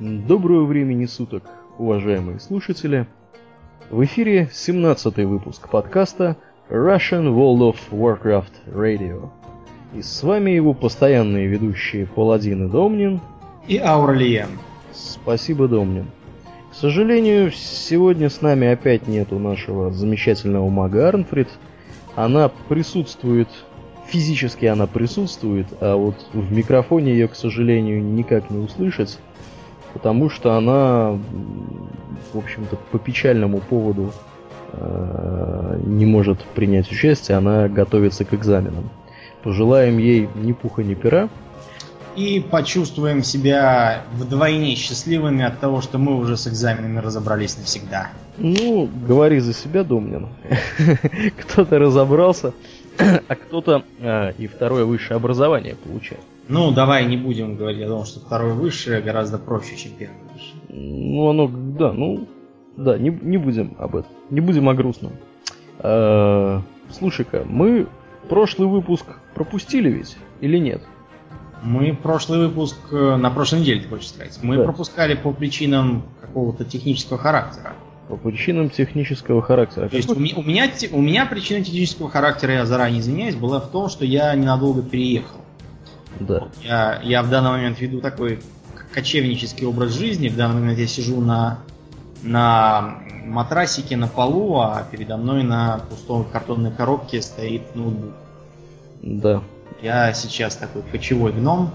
Доброго времени суток, уважаемые слушатели. В эфире 17-й выпуск подкаста Russian World of Warcraft Radio. И с вами его постоянные ведущие Паладин и Домнин. И Ауралиен. Спасибо, Домнин. К сожалению, сегодня с нами опять нету нашего замечательного мага Арнфрид. Она присутствует, физически она присутствует, а вот в микрофоне ее, к сожалению, никак не услышать потому что она, в общем-то, по печальному поводу э, не может принять участие, она готовится к экзаменам. Пожелаем ей ни пуха, ни пера. И почувствуем себя вдвойне счастливыми от того, что мы уже с экзаменами разобрались навсегда. Ну, говори за себя, Домнин. кто-то разобрался, а кто-то а, и второе высшее образование получает. Ну, давай не будем говорить о том, что второе высшее гораздо проще, чем первое высшее. Ну, оно, да, ну, да, не, не будем об этом, не будем о грустном. А, Слушай-ка, мы прошлый выпуск пропустили ведь или нет? Мы прошлый выпуск э, на прошлой неделе, ты хочешь сказать. Мы да. пропускали по причинам какого-то технического характера. По причинам технического характера. То есть у меня, у, меня, у меня причина технического характера, я заранее извиняюсь, была в том, что я ненадолго переехал. Да. Я, я в данный момент веду такой кочевнический образ жизни. В данный момент я сижу на, на матрасике на полу, а передо мной на пустой картонной коробке стоит ноутбук. Да. Я сейчас такой кочевой гном.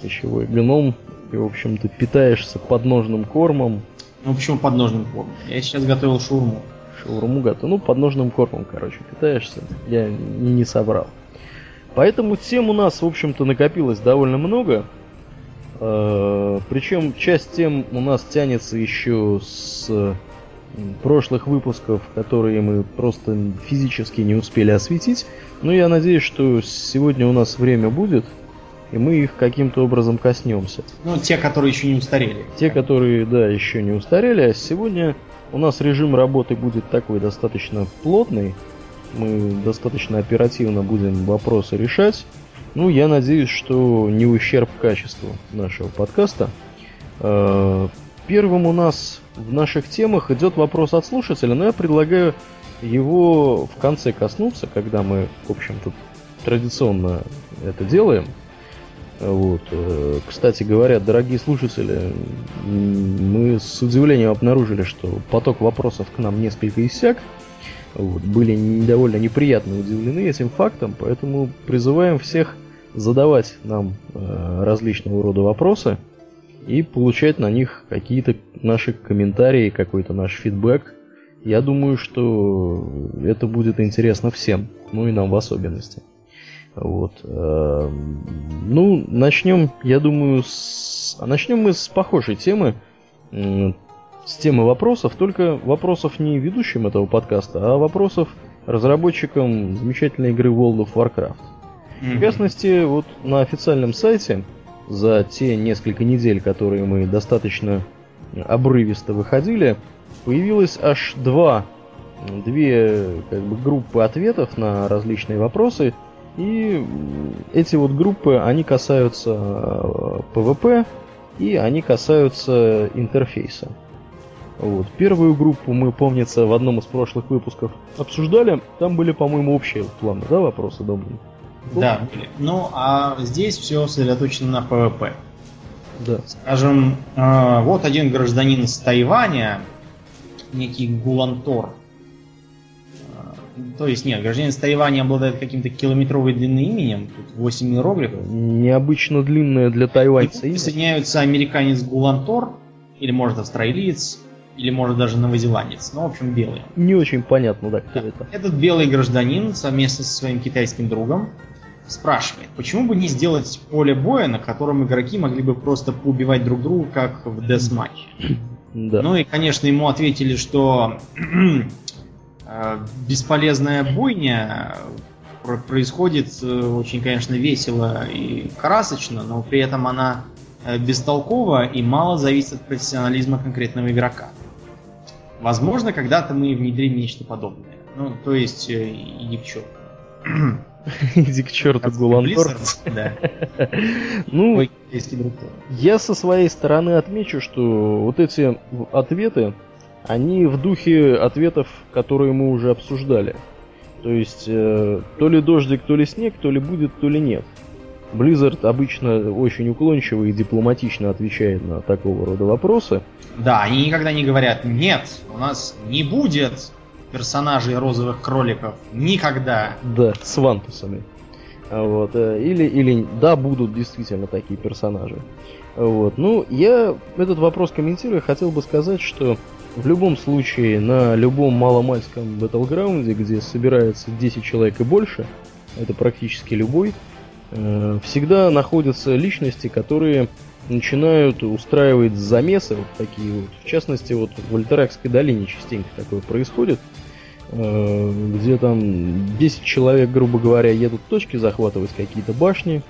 Кочевой гном. И, в общем-то, питаешься подножным кормом. Ну, почему подножным кормом? Я сейчас готовил шаурму. Шаурму готовил. Ну, подножным кормом, короче, питаешься. Я не, не собрал. Поэтому тем у нас, в общем-то, накопилось довольно много. Э, Причем часть тем у нас тянется еще с прошлых выпусков, которые мы просто физически не успели осветить. Но я надеюсь, что сегодня у нас время будет, и мы их каким-то образом коснемся. Ну, те, которые еще не устарели. Те, которые, да, еще не устарели. А сегодня у нас режим работы будет такой достаточно плотный мы достаточно оперативно будем вопросы решать. Ну, я надеюсь, что не ущерб качеству нашего подкаста. Э, первым у нас в наших темах идет вопрос от слушателя, но я предлагаю его в конце коснуться, когда мы, в общем-то, традиционно это делаем. Вот. Э, кстати говоря, дорогие слушатели, мы с удивлением обнаружили, что поток вопросов к нам несколько иссяк. Вот, были довольно неприятно удивлены этим фактом, поэтому призываем всех задавать нам э, различного рода вопросы и получать на них какие-то наши комментарии, какой-то наш фидбэк. Я думаю, что это будет интересно всем, ну и нам в особенности. Вот. Э, ну, начнем, я думаю, с... начнем мы с похожей темы с темы вопросов, только вопросов не ведущим этого подкаста, а вопросов разработчикам замечательной игры World of Warcraft. Mm-hmm. В частности, вот на официальном сайте за те несколько недель, которые мы достаточно обрывисто выходили, появилось аж два, две как бы, группы ответов на различные вопросы. И эти вот группы, они касаются PvP э, и они касаются интерфейса. Вот. Первую группу мы, помнится, в одном из прошлых выпусков обсуждали. Там были, по-моему, общие планы, да, вопросы, Домнин? Да, были. Ну, а здесь все сосредоточено на PvP. Да. Скажем, э, вот один гражданин с Тайваня, некий Гулантор. Э, то есть, нет, гражданин с Тайваня обладает каким-то километровой длины именем. Тут 8 иероглифов. Необычно длинное для тайваньца имя. Присоединяются американец Гулантор, или, может, австралиец, или может даже новозеландец, ну, в общем, белый. Не очень понятно, да, кто да. это. Этот белый гражданин совместно со своим китайским другом спрашивает, почему бы не сделать поле боя, на котором игроки могли бы просто поубивать друг друга, как в десматче. Да. Ну и, конечно, ему ответили, что э, бесполезная бойня происходит э, очень, конечно, весело и красочно, но при этом она э, бестолкова и мало зависит от профессионализма конкретного игрока. Возможно, когда-то мы внедрим нечто подобное. Ну, то есть, э, иди к черту. Иди к черту, Гулантор. Ну, я со своей стороны отмечу, что вот эти ответы, они в духе ответов, которые мы уже обсуждали. То есть, э, то ли дождик, то ли снег, то ли будет, то ли нет. Blizzard обычно очень уклончиво и дипломатично отвечает на такого рода вопросы. Да, они никогда не говорят «нет, у нас не будет персонажей розовых кроликов. Никогда. Да, с вантусами. Вот. Э, или, или да, будут действительно такие персонажи. Вот. Ну, я этот вопрос комментируя, хотел бы сказать, что в любом случае на любом маломальском батлграунде, где собирается 10 человек и больше, это практически любой, всегда находятся личности, которые начинают устраивать замесы вот такие вот. В частности, вот в Альтеракской долине частенько такое происходит, э, где там 10 человек, грубо говоря, едут точки захватывать какие-то башни,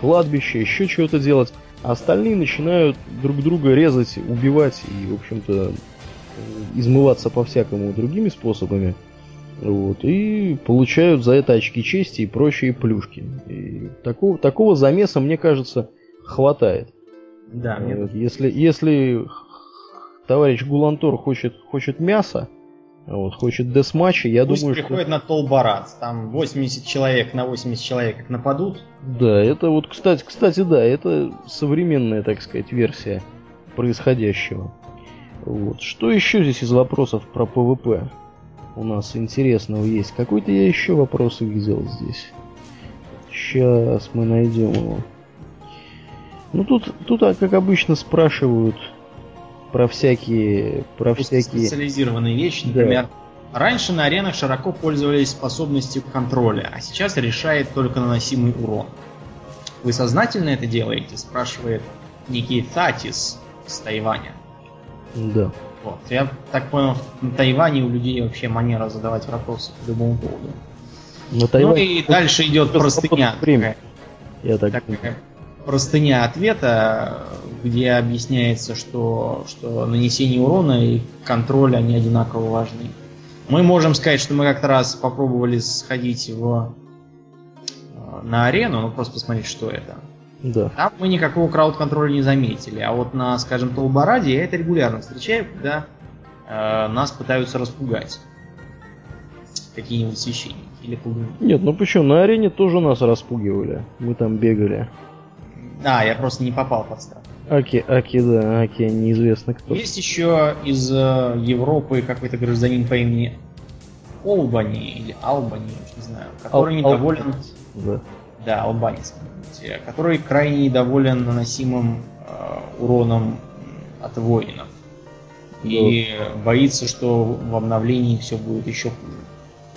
кладбища, еще чего-то делать, а остальные начинают друг друга резать, убивать и, в общем-то, измываться по-всякому другими способами. Вот, и получают за это очки чести и прочие плюшки. И такого, такого замеса, мне кажется, хватает. Да, мне... Если, если товарищ Гулантор хочет, хочет мяса, вот, хочет deathmatch а, я Пусть думаю, приходит что... на Толбарат, там 80 человек на 80 человек как нападут. Да, это вот, кстати, кстати, да, это современная, так сказать, версия происходящего. Вот. Что еще здесь из вопросов про PvP у нас интересного есть? Какой-то я еще вопрос видел здесь. Сейчас мы найдем его. Ну тут, тут, а, как обычно, спрашивают про всякие, про всякие специализированные вещи, например. Да. Раньше на аренах широко пользовались способностью контроля, а сейчас решает только наносимый урон. Вы сознательно это делаете? спрашивает некий Татис с Тайваня. Да. Вот. Я так понял, на Тайване у людей вообще манера задавать вопросы по любому поводу. На Тайвань... Ну и дальше идет простыня. Время. Я так такая простыня ответа, где объясняется, что, что нанесение урона и контроль, они одинаково важны. Мы можем сказать, что мы как-то раз попробовали сходить в, э, на арену, ну просто посмотреть, что это. Да. Там мы никакого крауд-контроля не заметили. А вот на, скажем, Толбараде я это регулярно встречаю, когда э, нас пытаются распугать. Какие-нибудь священники или колдуны. Нет, ну почему? На арене тоже нас распугивали. Мы там бегали. А, я просто не попал под страх. Аки, Аки, да, Аки, неизвестно кто. Есть еще из э, Европы какой-то гражданин по имени Олбани или Албани, не знаю, который Ал- недоволен... Ал... Да. Да, албанец который крайне недоволен наносимым э, уроном от воинов. И вот. боится, что в обновлении все будет еще хуже.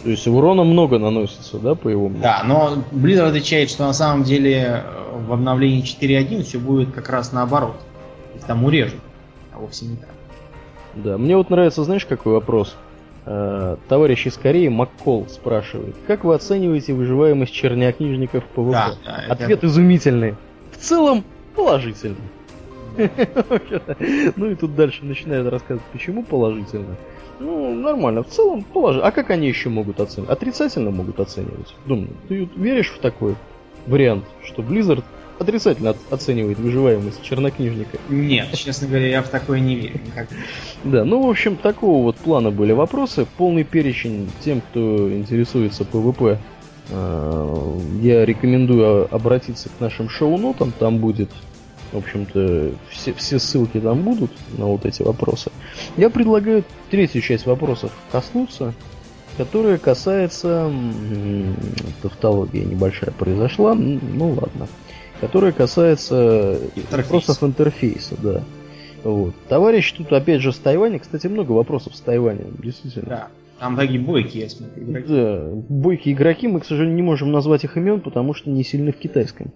То есть урона много наносится, да, по его мнению? Да, но Blizzard отвечает, что на самом деле э, в обновлении 4.1 все будет как раз наоборот. Их там урежут, а вовсе не так. Да, мне вот нравится, знаешь, какой вопрос? Э, товарищ из Кореи Маккол спрашивает, как вы оцениваете выживаемость чернокнижников в ПВП? Да, да, Ответ это... изумительный. В целом положительный. Ну и тут дальше начинают рассказывать, почему положительно. Ну, нормально, в целом положительно. А как они еще могут оценивать? Отрицательно могут оценивать. Думаю, ты веришь в такой вариант, что Blizzard отрицательно оценивает выживаемость чернокнижника. Нет, честно говоря, я в такое не верю. Никак. Да, ну, в общем, такого вот плана были вопросы. Полный перечень тем, кто интересуется ПВП, э, я рекомендую обратиться к нашим шоу-нотам. Там будет, в общем-то, все, все ссылки там будут на вот эти вопросы. Я предлагаю третью часть вопросов коснуться которая касается тавтология небольшая произошла, ну ладно которая касается Интерфейс. вопросов интерфейса, да. Вот. Товарищ тут опять же с Тайваня, кстати, много вопросов с Тайваня, действительно. Да. Там такие бойкие, я смотрю, игроки. Да, бойкие игроки, мы, к сожалению, не можем назвать их имен, потому что не сильны в китайском.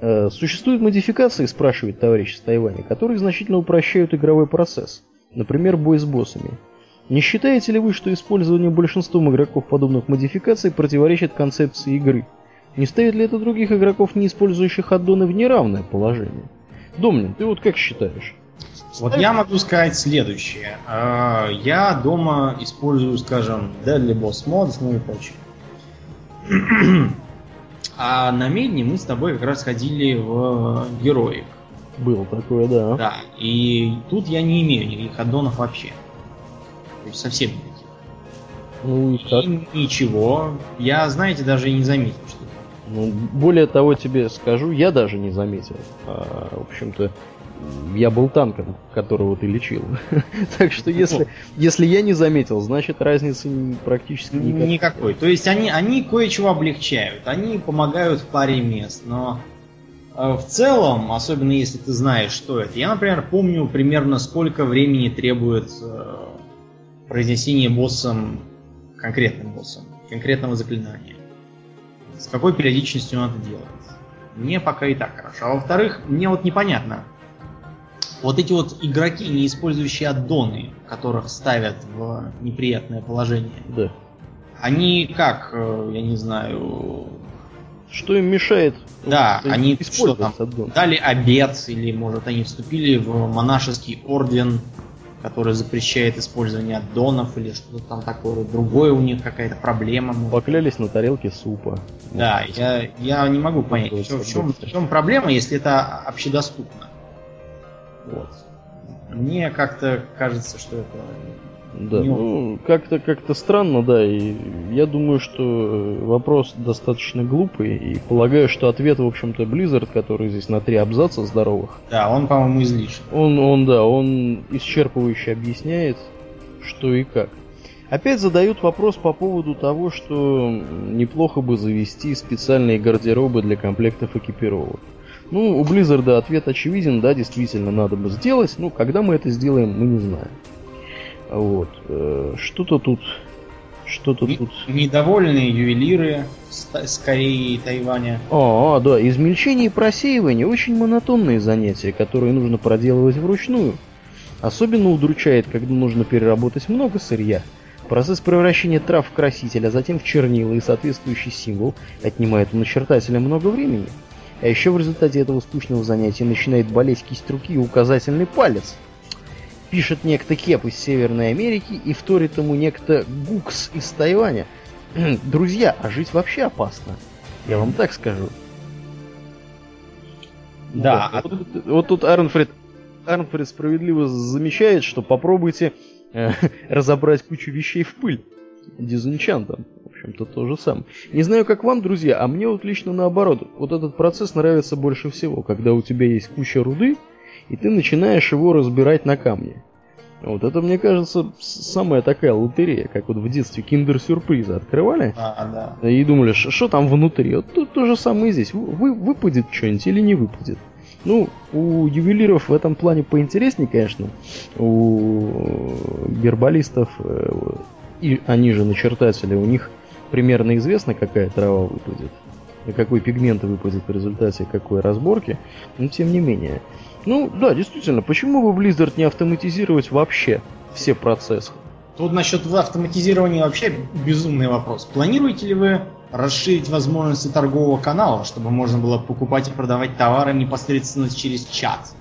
Э, существуют модификации, спрашивает товарищ с Тайваня, которые значительно упрощают игровой процесс. Например, бой с боссами. Не считаете ли вы, что использование большинством игроков подобных модификаций противоречит концепции игры? Не ставит ли это других игроков, не использующих аддоны, в неравное положение? Домнин, ты вот как считаешь? Вот я могу сказать следующее. А, я дома использую, скажем, Deadly Boss Mods, ну и прочее. А на медне мы с тобой как раз ходили в героик. Было такое, да. Да, и тут я не имею никаких аддонов вообще. То есть совсем никаких. Ну и как? И ничего. Я, знаете, даже и не заметил, что ну, более того тебе скажу, я даже не заметил. А, в общем-то, я был танком, которого ты лечил. так что если, если я не заметил, значит разницы практически никакой. Никакой. То есть они, они кое-чего облегчают, они помогают в паре мест, но э, в целом, особенно если ты знаешь, что это. Я, например, помню примерно сколько времени требует э, произнесение боссом, конкретным боссом, конкретного заклинания. С какой периодичностью надо делать. Мне пока и так хорошо. А во-вторых, мне вот непонятно, вот эти вот игроки, не использующие аддоны, которых ставят в неприятное положение. Да. Они как, э, я не знаю... Что им мешает? Да, они что там, аддон? дали обед, или, может, они вступили в монашеский орден, который запрещает использование аддонов, или что-то там такое, другое у них какая-то проблема. Может. Поклялись на тарелке супа. Да, я, я не могу понять, в чем, в чем проблема, если это общедоступно. Вот. Мне как-то кажется, что это да, не ну, как-то как-то странно, да, и я думаю, что вопрос достаточно глупый, и полагаю, что ответ, в общем-то, Blizzard, который здесь на три абзаца здоровых. Да, он, по-моему, излишен. Он, он, да, он исчерпывающе объясняет, что и как. Опять задают вопрос по поводу того, что неплохо бы завести специальные гардеробы для комплектов экипировок. Ну, у Blizzard ответ очевиден, да, действительно надо бы сделать. Ну, когда мы это сделаем, мы не знаем. Вот. Э, что-то тут... Что-то тут... Недовольные ювелиры с Кореи и Тайваня. А, да, измельчение и просеивание очень монотонные занятия, которые нужно проделывать вручную. Особенно удручает, когда нужно переработать много сырья. Процесс превращения трав в краситель, а затем в чернила и соответствующий символ отнимает у начертателя много времени. А еще в результате этого скучного занятия начинает болеть кисть руки и указательный палец. Пишет некто Кеп из Северной Америки и вторит ему некто Гукс из Тайваня. Друзья, а жить вообще опасно. Я вам так скажу. Да. Вот, а... вот, вот тут Арнфред, Арнфред справедливо замечает, что попробуйте э, разобрать кучу вещей в пыль. Дизенчантом общем-то, то же самое. Не знаю, как вам, друзья, а мне вот лично наоборот. Вот этот процесс нравится больше всего, когда у тебя есть куча руды, и ты начинаешь его разбирать на камни. Вот это, мне кажется, самая такая лотерея, как вот в детстве киндер-сюрпризы открывали. А, да. И думали, что там внутри. Вот тут то же самое здесь. Вы, выпадет что-нибудь или не выпадет. Ну, у ювелиров в этом плане поинтереснее, конечно. У гербалистов, э, и они же начертатели, у них примерно известно, какая трава выпадет, и какой пигмент выпадет в результате какой разборки, но тем не менее. Ну, да, действительно, почему бы Blizzard не автоматизировать вообще все процессы? Тут насчет автоматизирования вообще безумный вопрос. Планируете ли вы расширить возможности торгового канала, чтобы можно было покупать и продавать товары непосредственно через чат?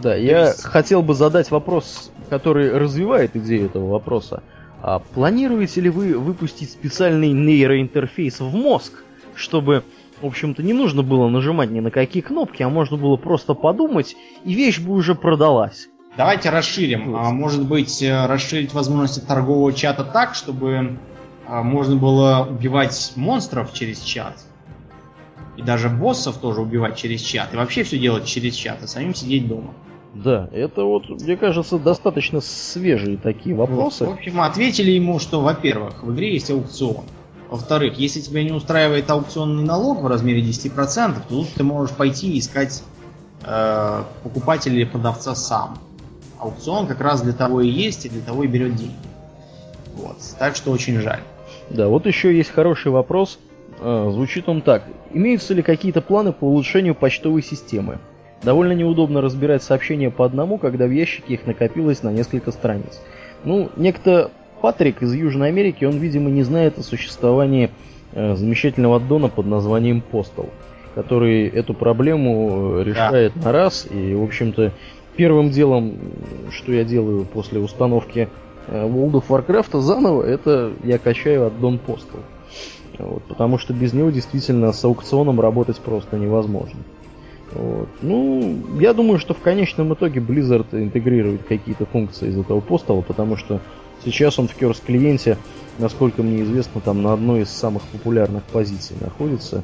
Да, То я есть... хотел бы задать вопрос, который развивает идею этого вопроса. А планируете ли вы выпустить специальный нейроинтерфейс в мозг, чтобы, в общем-то, не нужно было нажимать ни на какие кнопки, а можно было просто подумать, и вещь бы уже продалась? Давайте расширим. А, может быть, э, расширить возможности торгового чата так, чтобы а, можно было убивать монстров через чат. И даже боссов тоже убивать через чат. И вообще все делать через чат, а самим сидеть дома. Да, это вот, мне кажется, достаточно свежие такие вопросы. Вот, в общем, ответили ему, что, во-первых, в игре есть аукцион. Во-вторых, если тебя не устраивает аукционный налог в размере 10%, то тут ты можешь пойти искать э, покупателя или продавца сам. Аукцион как раз для того и есть, и для того и берет деньги. Вот. Так что очень жаль. Да, вот еще есть хороший вопрос. Э, звучит он так. Имеются ли какие-то планы по улучшению почтовой системы? Довольно неудобно разбирать сообщения по одному, когда в ящике их накопилось на несколько страниц. Ну, некто Патрик из Южной Америки, он, видимо, не знает о существовании э, замечательного аддона под названием Postal, который эту проблему э, решает да. на раз. И, в общем-то, первым делом, что я делаю после установки э, World of Warcraft заново, это я качаю аддон Postal. Вот, потому что без него действительно с аукционом работать просто невозможно. Вот. Ну, я думаю, что в конечном итоге Blizzard интегрирует какие-то функции из этого постала, потому что сейчас он в Curse клиенте, насколько мне известно, там на одной из самых популярных позиций находится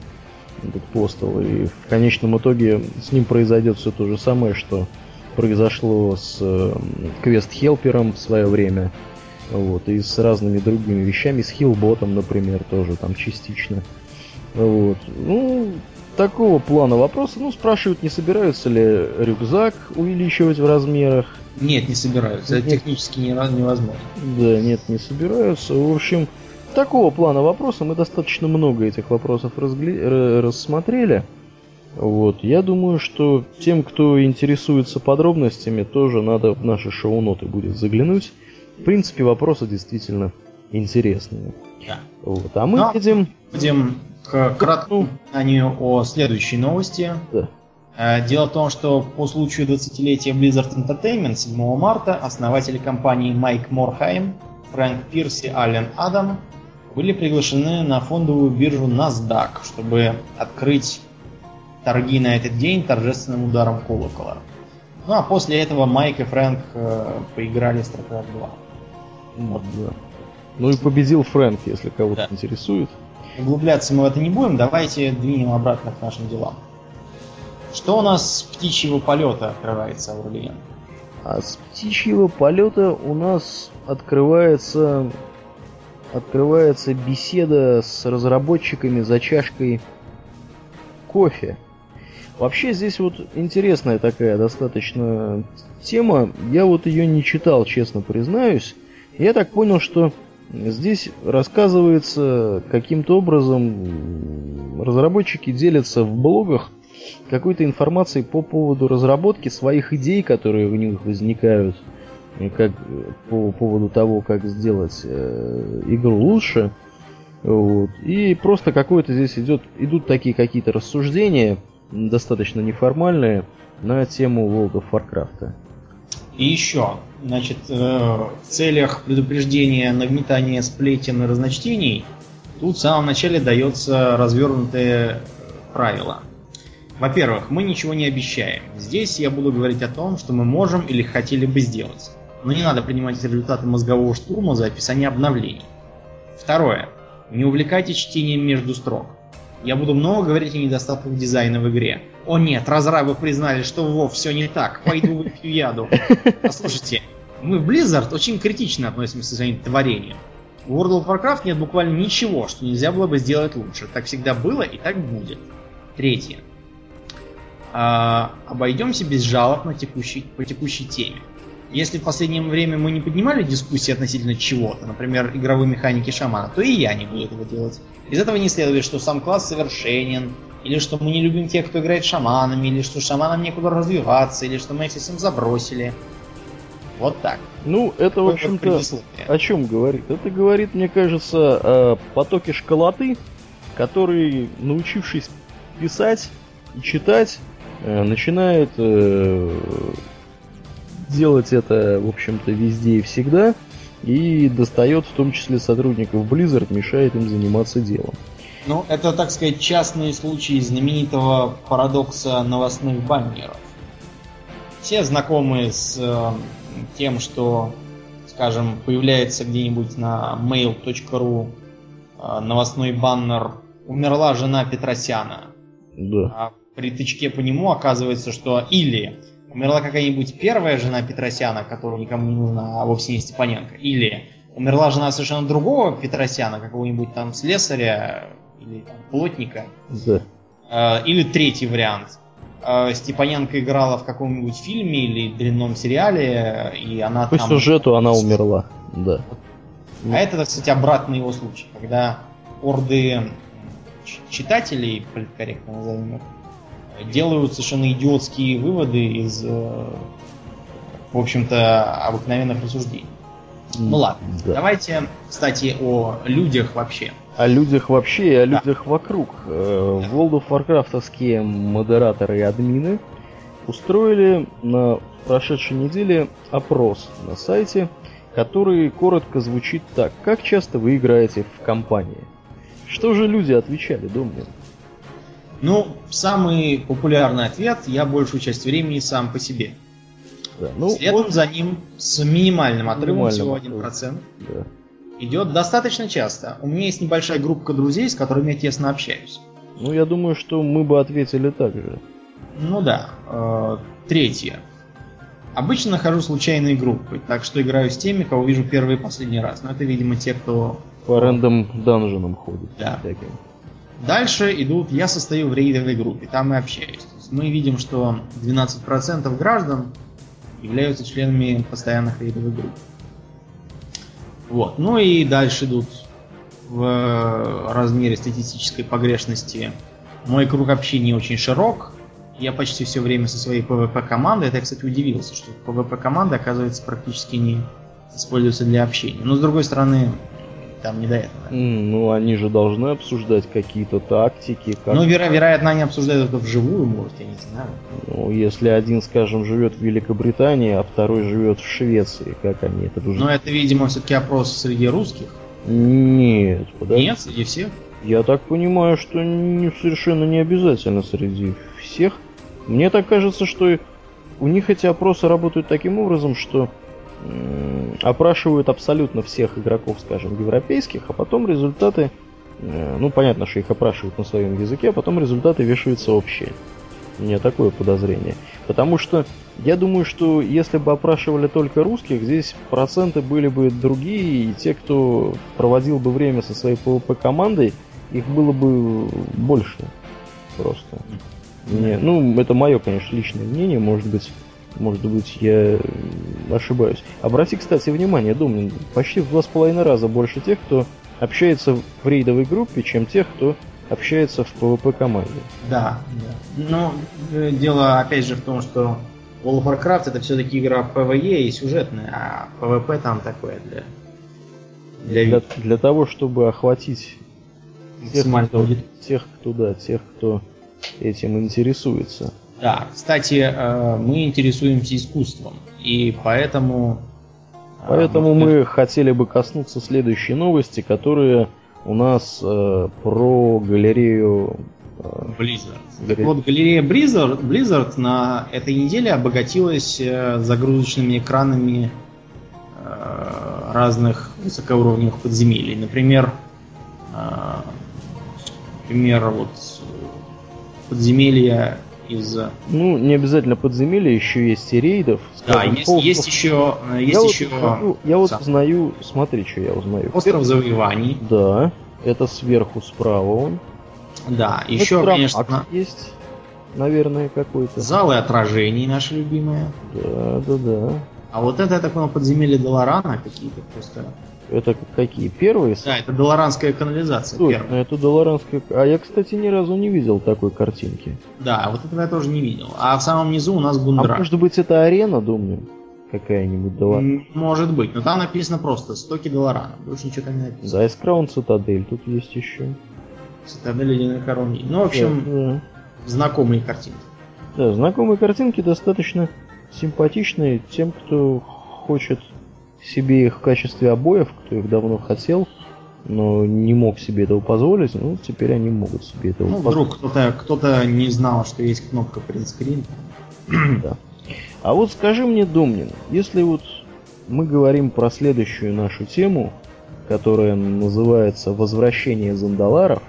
этот постал. И в конечном итоге с ним произойдет все то же самое, что произошло с э, квест-хелпером в свое время. Вот, и с разными другими вещами, с хилботом, например, тоже там частично. Вот. Ну, такого плана вопроса. Ну, спрашивают, не собираются ли рюкзак увеличивать в размерах. Нет, не собираются. Это технически невозможно. Да, нет, не собираются. В общем, такого плана вопроса мы достаточно много этих вопросов разгли... рассмотрели. Вот, я думаю, что тем, кто интересуется подробностями, тоже надо в наши шоу-ноты будет заглянуть. В принципе, вопросы действительно интересные. Да. Вот, а мы Но едем... Будем к краткому знанию о следующей новости. Да. Э, дело в том, что по случаю 20-летия Blizzard Entertainment 7 марта основатели компании Майк Морхайм, Фрэнк Пирс и Аллен Адам были приглашены на фондовую биржу NASDAQ, чтобы открыть торги на этот день торжественным ударом колокола. Ну а после этого Майк и Фрэнк э, поиграли в StarCraft 2. Вот, да. Ну и победил Фрэнк, если кого-то да. интересует. Углубляться мы в это не будем, давайте двинем обратно к нашим делам. Что у нас с птичьего полета открывается, Аурлиен? А с птичьего полета у нас открывается открывается беседа с разработчиками за чашкой кофе. Вообще здесь вот интересная такая достаточно тема. Я вот ее не читал, честно признаюсь. Я так понял, что Здесь рассказывается, каким-то образом разработчики делятся в блогах какой-то информацией по поводу разработки своих идей, которые у них возникают, как по поводу того, как сделать э, игру лучше. Вот. И просто какое-то здесь идет, идут такие какие-то рассуждения, достаточно неформальные, на тему World of Warcraft. И еще, значит, э, в целях предупреждения нагнетания сплетен и разночтений, тут в самом начале дается развернутое правило. Во-первых, мы ничего не обещаем. Здесь я буду говорить о том, что мы можем или хотели бы сделать. Но не надо принимать результаты мозгового штурма за описание обновлений. Второе. Не увлекайтесь чтением между строк. Я буду много говорить о недостатках дизайна в игре. О нет, разрабы признали, что во, все не так. Пойду выпью яду. Послушайте, мы в Blizzard очень критично относимся к своим творениям. В World of Warcraft нет буквально ничего, что нельзя было бы сделать лучше. Так всегда было и так будет. Третье. А, обойдемся без жалоб на текущей, по текущей теме. Если в последнее время мы не поднимали дискуссии относительно чего-то, например, игровой механики шамана, то и я не буду этого делать. Из этого не следует, что сам класс совершенен, или что мы не любим тех, кто играет шаманами, или что шаманам некуда развиваться, или что мы их совсем забросили. Вот так. Ну, это, в общем-то, о чем говорит? Это говорит, мне кажется, о потоке школоты, который, научившись писать и читать, э, начинает э, делать это, в общем-то, везде и всегда, и достает в том числе сотрудников Blizzard, мешает им заниматься делом. Ну, это, так сказать, частные случаи знаменитого парадокса новостных баннеров. Все знакомы с э, тем, что, скажем, появляется где-нибудь на mail.ru э, новостной баннер «Умерла жена Петросяна». Да. А при тычке по нему оказывается, что или умерла какая-нибудь первая жена Петросяна, которая никому не нужна, а вовсе не Степаненко, или умерла жена совершенно другого Петросяна, какого-нибудь там слесаря или там, плотника. Да. Э, или третий вариант. Э, Степаненко играла в каком-нибудь фильме или длинном сериале, и она По там... сюжету она умерла, да. А это, кстати, обратный его случай, когда орды читателей, политкорректно назовем их, делают совершенно идиотские выводы из, э, в общем-то, обыкновенных рассуждений. Ну ладно, да. давайте, кстати, о людях вообще. О людях вообще и о да. людях вокруг. Э, в World of Warcraftовские модераторы и админы устроили на прошедшей неделе опрос на сайте, который коротко звучит так. Как часто вы играете в компании? Что же люди отвечали, Домнин? Ну, самый популярный ответ я большую часть времени сам по себе. Да, ну, Следом он... за ним с минимальным отрывом, всего 1%. Да. Идет достаточно часто. У меня есть небольшая группа друзей, с которыми я тесно общаюсь. Ну, я думаю, что мы бы ответили так же. Ну да. Э, третье. Обычно нахожу случайные группы, так что играю с теми, кого вижу первый и последний раз. Но это, видимо, те, кто... По рэндом данженам ходит. Да. Всяким. Дальше идут, я состою в рейдовой группе, там и общаюсь. мы видим, что 12% граждан являются членами постоянных рейдовых групп. Вот. Ну и дальше идут в размере статистической погрешности. Мой круг общения очень широк. Я почти все время со своей PvP командой. Это я, кстати, удивился, что PvP команда, оказывается, практически не используется для общения. Но с другой стороны, там не до этого. ну, они же должны обсуждать какие-то тактики. Как... Ну, веро- вероятно, они обсуждают это вживую, может, я не знаю. Ну, если один, скажем, живет в Великобритании, а второй живет в Швеции, как они это уже... Ну, это, видимо, все-таки опрос среди русских. Нет, подожди. Нет, среди всех? Я так понимаю, что не, совершенно не обязательно среди всех. Мне так кажется, что у них эти опросы работают таким образом, что опрашивают абсолютно всех игроков, скажем, европейских, а потом результаты, э, ну понятно, что их опрашивают на своем языке, а потом результаты вешаются общие. У меня такое подозрение. Потому что я думаю, что если бы опрашивали только русских, здесь проценты были бы другие, и те, кто проводил бы время со своей PvP командой, их было бы больше просто. Не, ну, это мое, конечно, личное мнение, может быть, может быть, я ошибаюсь. Обрати, кстати, внимание, Думнин, почти в два с половиной раза больше тех, кто общается в рейдовой группе, чем тех, кто общается в PvP команде. Да, да. Но э, дело опять же в том, что World of Warcraft это все-таки игра PvE и сюжетная, а PvP там такое для... Для, для, для того, чтобы охватить тех кто, тех, кто, да, тех, кто этим интересуется. Да, кстати, э, мы интересуемся искусством, и поэтому... Э, поэтому мы, мы хотели бы коснуться следующей новости, которая у нас э, про галерею... Э, Blizzard. Вот галерея Blizzard, Blizzard на этой неделе обогатилась э, загрузочными экранами э, разных высокоуровневых подземелий. Например, э, например, вот подземелья из... Ну, не обязательно подземелья, еще есть и рейдов. Да, есть, пол... есть еще... Есть я еще... Вот, я вот узнаю, смотри, что я узнаю. Остров завоеваний. Да, это сверху справа он. Да, еще, это конечно... есть, наверное, какой-то. Залы отражений наши любимые. Да, да, да. А вот это, я так понял, подземелье Долорана какие-то просто... Это какие? Первые? Да, это долоранская канализация. Точно, первая. это долоранская... А я, кстати, ни разу не видел такой картинки. Да, вот этого я тоже не видел. А в самом низу у нас Гундра. А может быть это арена, думаю? Какая-нибудь Долоран? Может быть, но там написано просто стоки Долорана. Больше ничего там не написано. Да, Искраун Цитадель тут есть еще. Цитадель Ледяной Короны. Ну, в общем, да, да. знакомые картинки. Да, знакомые картинки достаточно симпатичные тем, кто хочет себе их в качестве обоев, кто их давно хотел, но не мог себе этого позволить, ну, теперь они могут себе этого ну, позволить. вдруг кто-то кто не знал, что есть кнопка принтскрин. да. А вот скажи мне, Домнин, если вот мы говорим про следующую нашу тему, которая называется «Возвращение зандаларов»,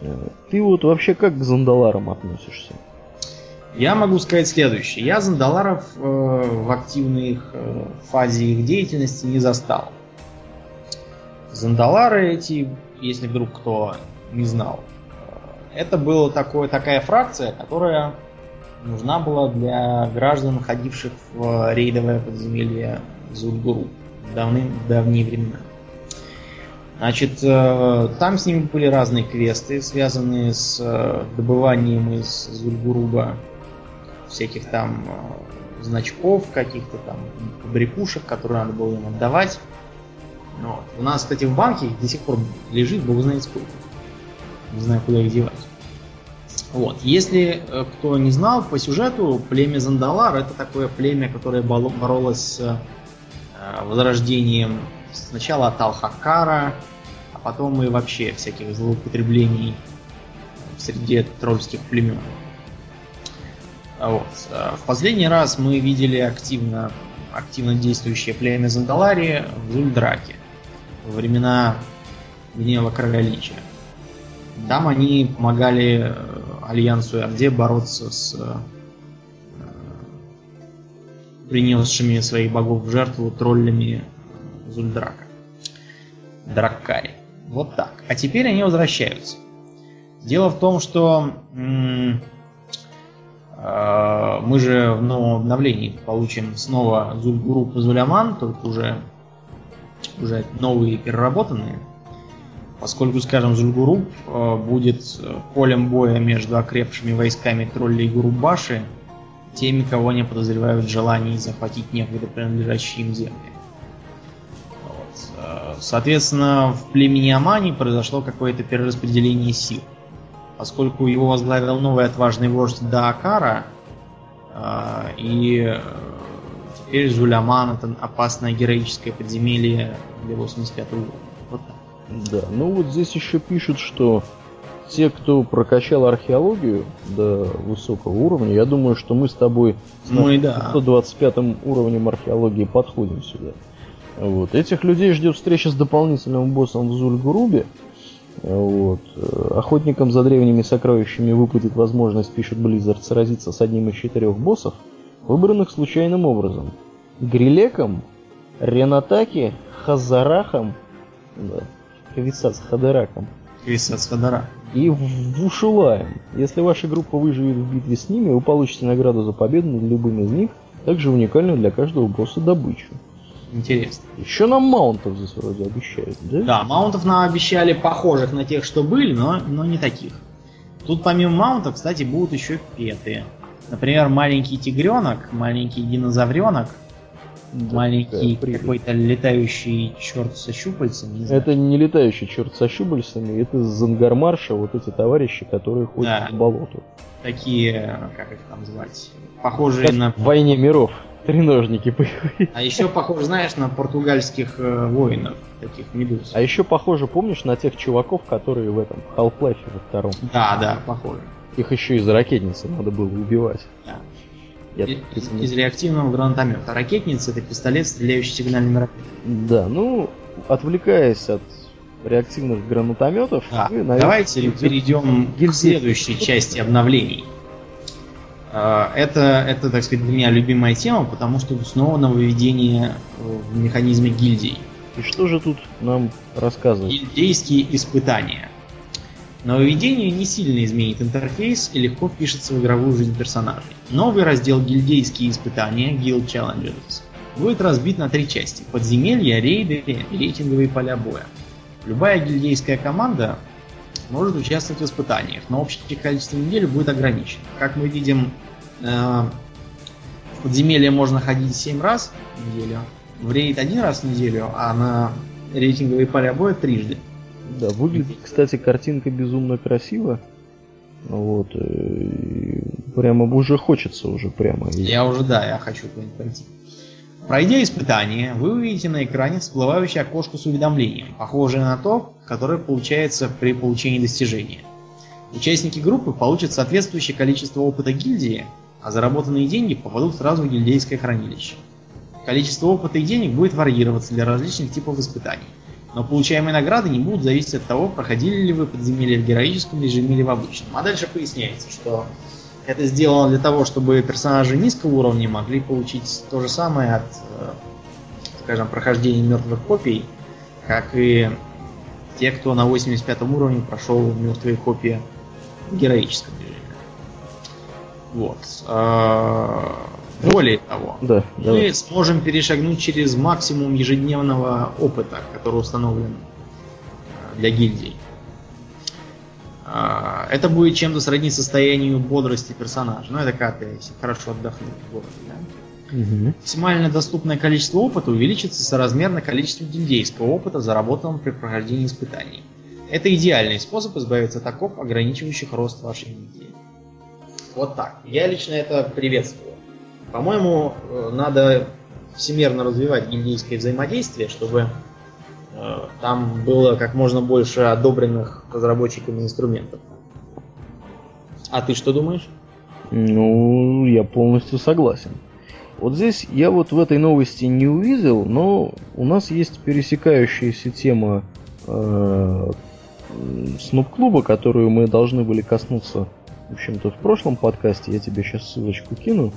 э, ты вот вообще как к зандаларам относишься? Я могу сказать следующее. Я Зандаларов э, в активной э, фазе их деятельности не застал. Зандалары эти, если вдруг кто не знал, э, это была такое, такая фракция, которая нужна была для граждан, ходивших в рейдовое подземелье Зульгуру в давные, в давние времена. Значит, э, там с ними были разные квесты, связанные с э, добыванием из Зульгуруба всяких там э, значков, каких-то там брякушек, которые надо было им отдавать. Вот. У нас, кстати, в банке их до сих пор лежит, бог знает сколько. Не знаю, куда их девать. Вот. Если э, кто не знал, по сюжету племя Зандалар это такое племя, которое боролось с э, возрождением сначала от Алхакара, а потом и вообще всяких злоупотреблений среди тролльских племен. Вот. А в последний раз мы видели активно, активно действующее племя Зандалари в Зульдраке во времена гнева короля. Там они помогали э, Альянсу и Орде бороться с э, принесшими своих богов в жертву троллями Зульдрака. Драккари. Вот так. А теперь они возвращаются. Дело в том, что э, мы же в новом обновлении получим снова Зульгуруп и Зуляман, только уже, уже новые переработанные. Поскольку, скажем, Зульгуруп э, будет полем боя между окрепшими войсками троллей Гурубаши, теми, кого они подозревают в желании захватить некогда принадлежащие им земли. Вот. Э, соответственно, в племени Амани произошло какое-то перераспределение сил. Поскольку его возглавил новый отважный вождь Даакара, э, и теперь Зуляман это опасное героическое подземелье для 85 уровня. Вот так. Да, ну вот здесь еще пишут, что те, кто прокачал археологию до высокого уровня, я думаю, что мы с тобой с мы, да. 125 уровнем археологии подходим сюда. Вот. Этих людей ждет встреча с дополнительным боссом в Зульгурубе. Вот. Охотникам за древними сокровищами выпадет возможность, пишет Blizzard, сразиться с одним из четырех боссов, выбранных случайным образом. Грилеком, Ренатаки, Хазарахом, да, Кависац Хадераком. Кависац Хадерак. И Вушулаем. Если ваша группа выживет в битве с ними, вы получите награду за победу над любым из них, также уникальную для каждого босса добычу. Интересно. Еще нам маунтов здесь вроде обещают, да? Да, маунтов нам обещали похожих на тех, что были, но, но не таких. Тут помимо маунтов, кстати, будут еще петы. Например, маленький тигренок, маленький динозавренок, да, маленький какой-то летающий черт со щупальцами. Не это не летающий черт со щупальцами, это Зангармарша, вот эти товарищи, которые ходят да. по болоту. Такие, как их там звать, похожие как на... В войне миров. Треножники А еще похоже, знаешь, на португальских э, воинов, таких медуз. А еще похоже, помнишь, на тех чуваков, которые в этом Half-Life во втором. Да, да, похоже. Их еще из ракетницы надо было убивать. Да. Я из, из реактивного гранатомета. Ракетница это пистолет, стреляющий сигнальными ракетами. Да, ну, отвлекаясь от реактивных гранатометов. Да. Мы, наверное, Давайте перейдем к следующей части обновлений. А, это, это, так сказать, для меня любимая тема, потому что снова нововведение в механизме гильдий. И что же тут нам рассказывают? Гильдейские испытания. Нововведение не сильно изменит интерфейс и легко впишется в игровую жизнь персонажей. Новый раздел «Гильдейские испытания» Guild Challenges будет разбит на три части. Подземелья, рейды и рейтинговые поля боя. Любая гильдейская команда может участвовать в испытаниях, но общее количество недель будет ограничено. Как мы видим, э, в подземелье можно ходить 7 раз в неделю, в рейд один раз в неделю, а на рейтинговые поля боя трижды. Да, выглядит, кстати, картинка безумно красиво. Вот. И прямо уже хочется уже прямо. Я уже, да, я хочу куда-нибудь пойти. Пройдя испытание, вы увидите на экране всплывающее окошко с уведомлением, похожее на то, которое получается при получении достижения. Участники группы получат соответствующее количество опыта гильдии, а заработанные деньги попадут сразу в гильдейское хранилище. Количество опыта и денег будет варьироваться для различных типов испытаний но получаемые награды не будут зависеть от того, проходили ли вы подземелье в героическом режиме или в обычном. А дальше поясняется, что это сделано для того, чтобы персонажи низкого уровня могли получить то же самое от, э, скажем, прохождения мертвых копий, как и те, кто на 85 уровне прошел мертвые копии в героическом режиме. Вот. А, более того, да, мы давай. сможем перешагнуть через максимум ежедневного опыта, который установлен э, для гильдий. А, это будет чем-то сродни состоянию бодрости персонажа. Ну, это как если хорошо отдохнуть в городе. Да? Угу. Максимально доступное количество опыта увеличится соразмерно количеству гильдейского опыта, заработанного при прохождении испытаний. Это идеальный способ избавиться от оков, ограничивающих рост вашей гильдии. Вот так. Я лично это приветствую. По-моему, э, надо всемерно развивать гильдейское взаимодействие, чтобы там было как можно больше одобренных разработчиками инструментов. А ты что думаешь? Ну, я полностью согласен. Вот здесь я вот в этой новости не увидел, но у нас есть пересекающаяся тема э, Снуп-клуба, которую мы должны были коснуться, в общем-то, в прошлом подкасте. Я тебе сейчас ссылочку кину.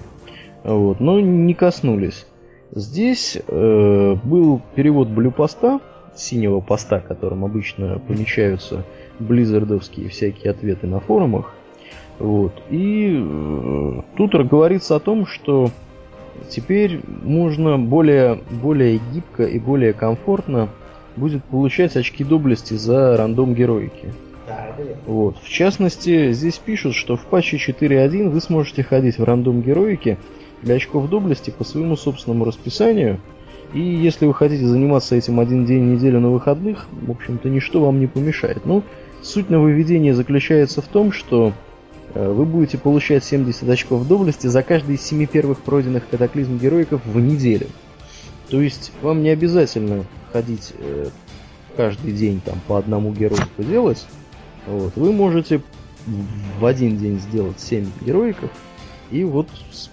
Вот, но не коснулись. Здесь э, был перевод блюпоста, синего поста, которым обычно помещаются близзардовские всякие ответы на форумах. Вот. И э, тут говорится о том, что теперь можно более, более гибко и более комфортно будет получать очки доблести за рандом героики. Вот. В частности, здесь пишут, что в патче 4.1 вы сможете ходить в рандом героики для очков доблести по своему собственному расписанию. И если вы хотите заниматься этим один день неделю на выходных, в общем-то, ничто вам не помешает. Ну, суть нововведения заключается в том, что э, вы будете получать 70 очков доблести за каждый из 7 первых пройденных катаклизм героиков в неделю. То есть вам не обязательно ходить э, каждый день там по одному геройку делать. Вот. Вы можете в один день сделать 7 героиков и вот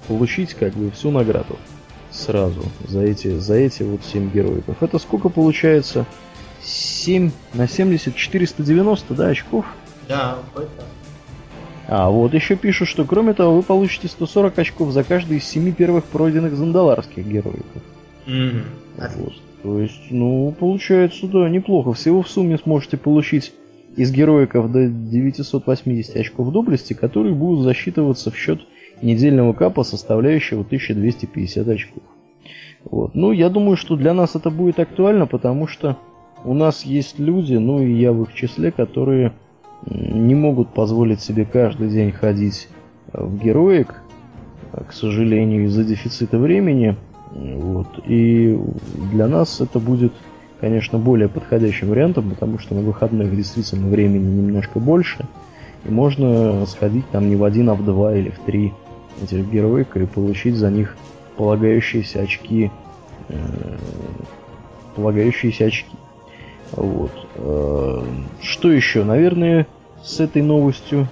получить как бы всю награду сразу за эти, за эти вот 7 героиков. Это сколько получается? 7 на 70, 490, да, очков? Да, это. А, вот еще пишут, что кроме того вы получите 140 очков за каждый из 7 первых пройденных зандаларских героиков. Mm-hmm. Вот. То есть, ну, получается, да, неплохо. Всего в сумме сможете получить из героиков до 980 очков доблести, которые будут засчитываться в счет недельного капа, составляющего 1250 очков. Вот. Ну, я думаю, что для нас это будет актуально, потому что у нас есть люди, ну и я в их числе, которые не могут позволить себе каждый день ходить в героик, к сожалению, из-за дефицита времени. Вот. И для нас это будет, конечно, более подходящим вариантом, потому что на выходных действительно времени немножко больше. И можно сходить там не в один, а в два или в три этих героик и получить за них полагающиеся очки. Э, полагающиеся очки. Вот. Э, что еще? Наверное, с этой новостью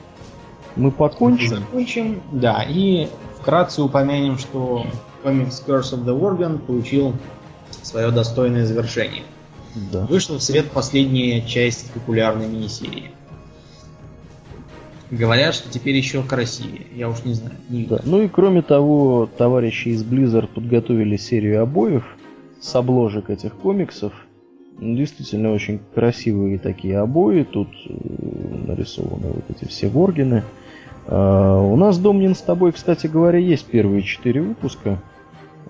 мы покончим. Закончим, да, и вкратце упомянем, что комикс Curse of the Worgen получил свое достойное завершение. Да. Вышла в свет последняя часть популярной мини-серии. Говорят, что теперь еще красивее. Я уж не знаю. Не да. Ну и кроме того, товарищи из Blizzard подготовили серию обоев с обложек этих комиксов. Действительно очень красивые такие обои. Тут э, нарисованы вот эти все воргины. А, у нас, Домнин, с тобой, кстати говоря, есть первые четыре выпуска.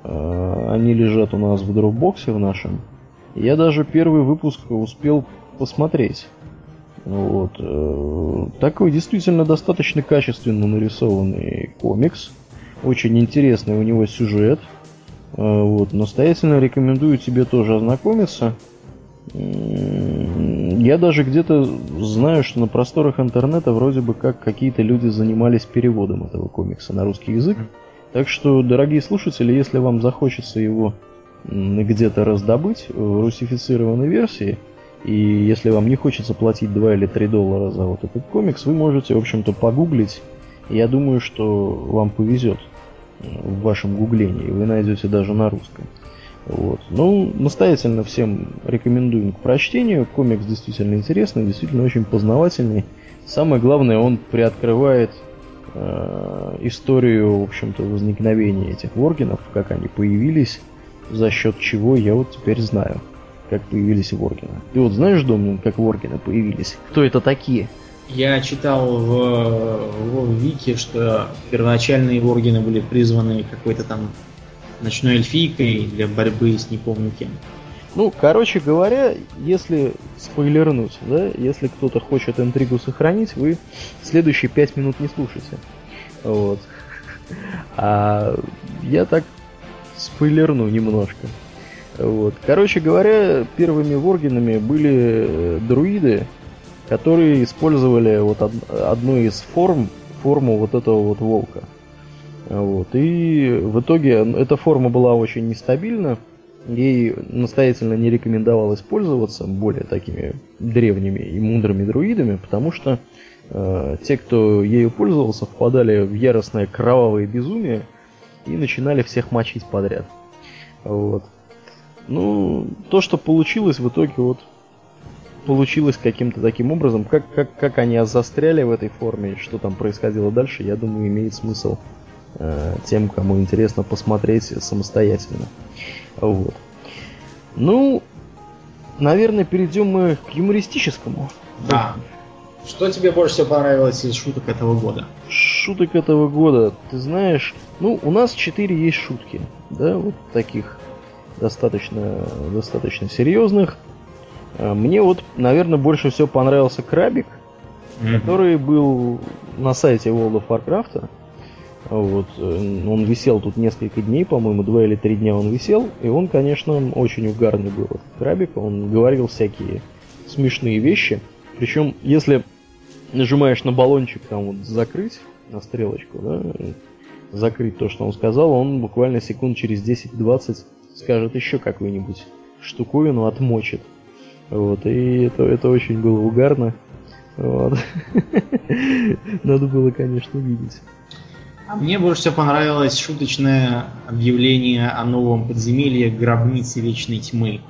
А, они лежат у нас в дропбоксе в нашем. Я даже первый выпуск успел посмотреть. Вот. Э, такой действительно достаточно качественно нарисованный комикс. Очень интересный у него сюжет. Э, вот. Настоятельно рекомендую тебе тоже ознакомиться. Я даже где-то знаю, что на просторах интернета вроде бы как какие-то люди занимались переводом этого комикса на русский язык. Так что, дорогие слушатели, если вам захочется его где-то раздобыть в русифицированной версии, и если вам не хочется платить 2 или 3 доллара за вот этот комикс, вы можете, в общем-то, погуглить. Я думаю, что вам повезет в вашем гуглении, вы найдете даже на русском. Вот. Ну, настоятельно всем рекомендую к прочтению. Комикс действительно интересный, действительно очень познавательный. Самое главное, он приоткрывает э, историю, в общем-то, возникновения этих воргенов, как они появились, за счет чего я вот теперь знаю, как появились воргены. Ты вот знаешь, Домнин, как воргены появились? Кто это такие? Я читал в, в Вики, что первоначальные воргены были призваны какой-то там ночной эльфийкой для борьбы с не помню кем. Ну, короче говоря, если спойлернуть, да, если кто-то хочет интригу сохранить, вы следующие пять минут не слушайте. Вот. А я так спойлерну немножко. Вот. Короче говоря, первыми воргинами были э, друиды, которые использовали вот од- одну из форм, форму вот этого вот волка. Вот. И в итоге эта форма была очень нестабильна, ей настоятельно не рекомендовалось пользоваться более такими древними и мудрыми друидами, потому что э, те, кто ею пользовался, впадали в яростное кровавое безумие и начинали всех мочить подряд. Вот. Ну, то, что получилось в итоге, вот получилось каким-то таким образом, как, как, как они застряли в этой форме, что там происходило дальше, я думаю, имеет смысл э, тем, кому интересно посмотреть самостоятельно. Вот. Ну, наверное, перейдем мы к юмористическому. Да. Что тебе больше всего понравилось из шуток этого года? Шуток этого года, ты знаешь, ну, у нас четыре есть шутки, да, вот таких достаточно, достаточно серьезных. А, мне вот, наверное, больше всего понравился крабик, mm-hmm. который был на сайте World of Warcraft. Вот, э, он висел тут несколько дней, по-моему, два или три дня он висел, и он, конечно, очень угарный был, этот крабик. Он говорил всякие смешные вещи. Причем, если нажимаешь на баллончик там вот закрыть, на стрелочку, да, закрыть то, что он сказал, он буквально секунд через 10-20 скажет еще какую-нибудь штуковину, отмочит. Вот, и это, это очень было угарно. Вот. Надо было, конечно, видеть. А мне больше всего понравилось шуточное объявление о новом подземелье гробницы Вечной Тьмы,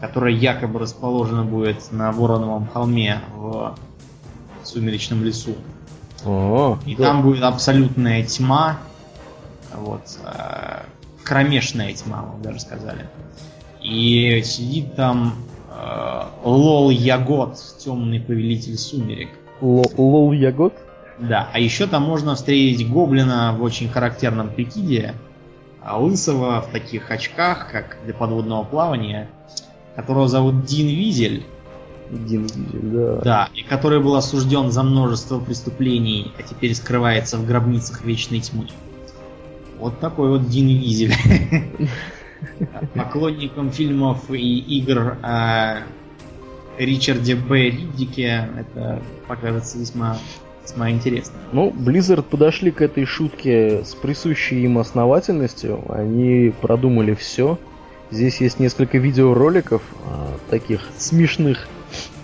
которое якобы расположено будет на Вороновом холме в Сумеречном лесу. О, И да. там будет абсолютная тьма, вот, э, кромешная тьма, мы даже сказали. И сидит там э, Лол Ягод, темный повелитель сумерек. Лол Ягод? Да, а еще там можно встретить гоблина в очень характерном прикиде, а лысого в таких очках, как для подводного плавания, которого зовут Дин Визель. Дин Визель, да. Да, и который был осужден за множество преступлений, а теперь скрывается в гробницах вечной тьмы. Вот такой вот Дин Визель. Поклонникам фильмов и игр о Ричарде Б. Риддике это покажется весьма весьма интересно. Ну, Blizzard подошли к этой шутке с присущей им основательностью. Они продумали все. Здесь есть несколько видеороликов, а, таких смешных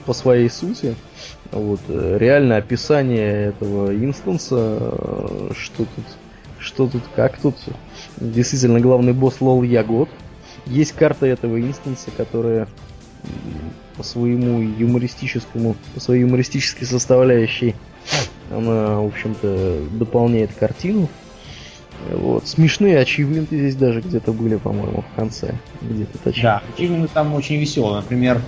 по своей сути. Вот, э, реально описание этого инстанса, э, что тут что тут, как тут. Действительно, главный босс Лол Ягод. Есть карта этого инстанса, которая по своему юмористическому, по своей юмористической составляющей, она, в общем-то, дополняет картину. Вот. Смешные ачивменты здесь даже где-то были, по-моему, в конце. Где-то Да, ачивменты там очень веселые. Например,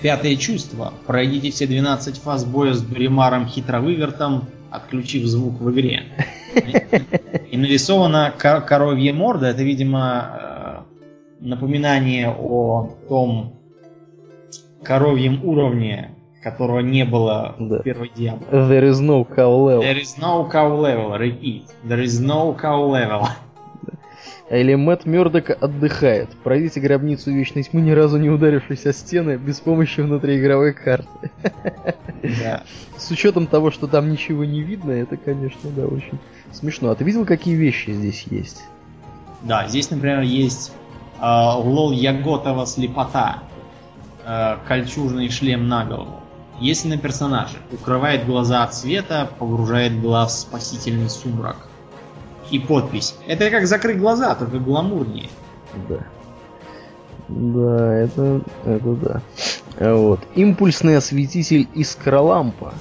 пятое чувство. Пройдите все 12 фаз боя с Дуримаром Хитровывертом, отключив звук в игре. И нарисована коровья морда. Это, видимо, э, напоминание о том коровьем уровне, которого не было да. в первой Диабло. There is no cow level. There is no cow level. Repeat. There is no cow level. Или Мэтт Мёрдок отдыхает. Пройдите гробницу Вечной Тьмы, ни разу не ударившись о стены, без помощи внутриигровой карты. Да. С учетом того, что там ничего не видно, это, конечно, да, очень смешно. А ты видел, какие вещи здесь есть? Да, здесь, например, есть э, лол Яготова слепота, э, кольчужный шлем на голову. Если на персонаже укрывает глаза от света, погружает глаз в спасительный сумрак – и подпись. Это как закрыть глаза, только гламурнее. Да. Да, это, это да. Вот. Импульсный осветитель искролампа.